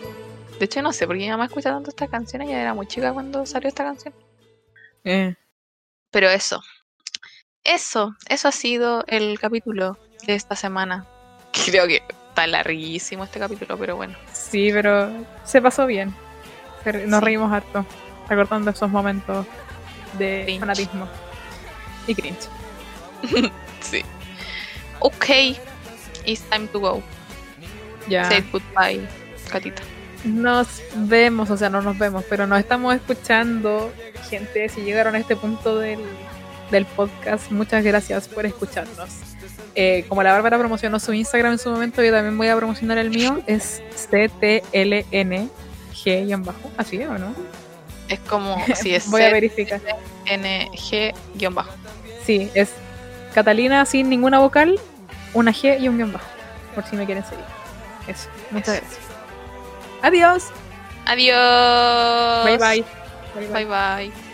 De hecho, no sé por qué mi mamá escucha tanto esta canción. Ella era muy chica cuando salió esta canción. Eh, Pero eso. Eso. Eso ha sido el capítulo de esta semana. Creo que está larguísimo este capítulo, pero bueno. sí, pero se pasó bien. Nos Sí. reímos harto, recordando esos momentos de Cringe. fanatismo y cringe. Sí. Ok. It's time to go. Ya Say goodbye, Catita. nos vemos, o sea, no nos vemos, pero nos estamos escuchando. Gente, si llegaron a este punto del, del podcast, muchas gracias por escucharnos. Eh, como la Bárbara promocionó su Instagram en su momento, yo también voy a promocionar el mío. Es CTLNG-bajo. ¿Así o no? Es como si es Voy a verificar. NG-bajo. Sí, es Catalina sin ninguna vocal, una G y un guion bajo. Por si me quieren seguir. Eso. Muchas Eso. gracias. Adiós. Adiós. Bye bye. Bye bye. Bye bye.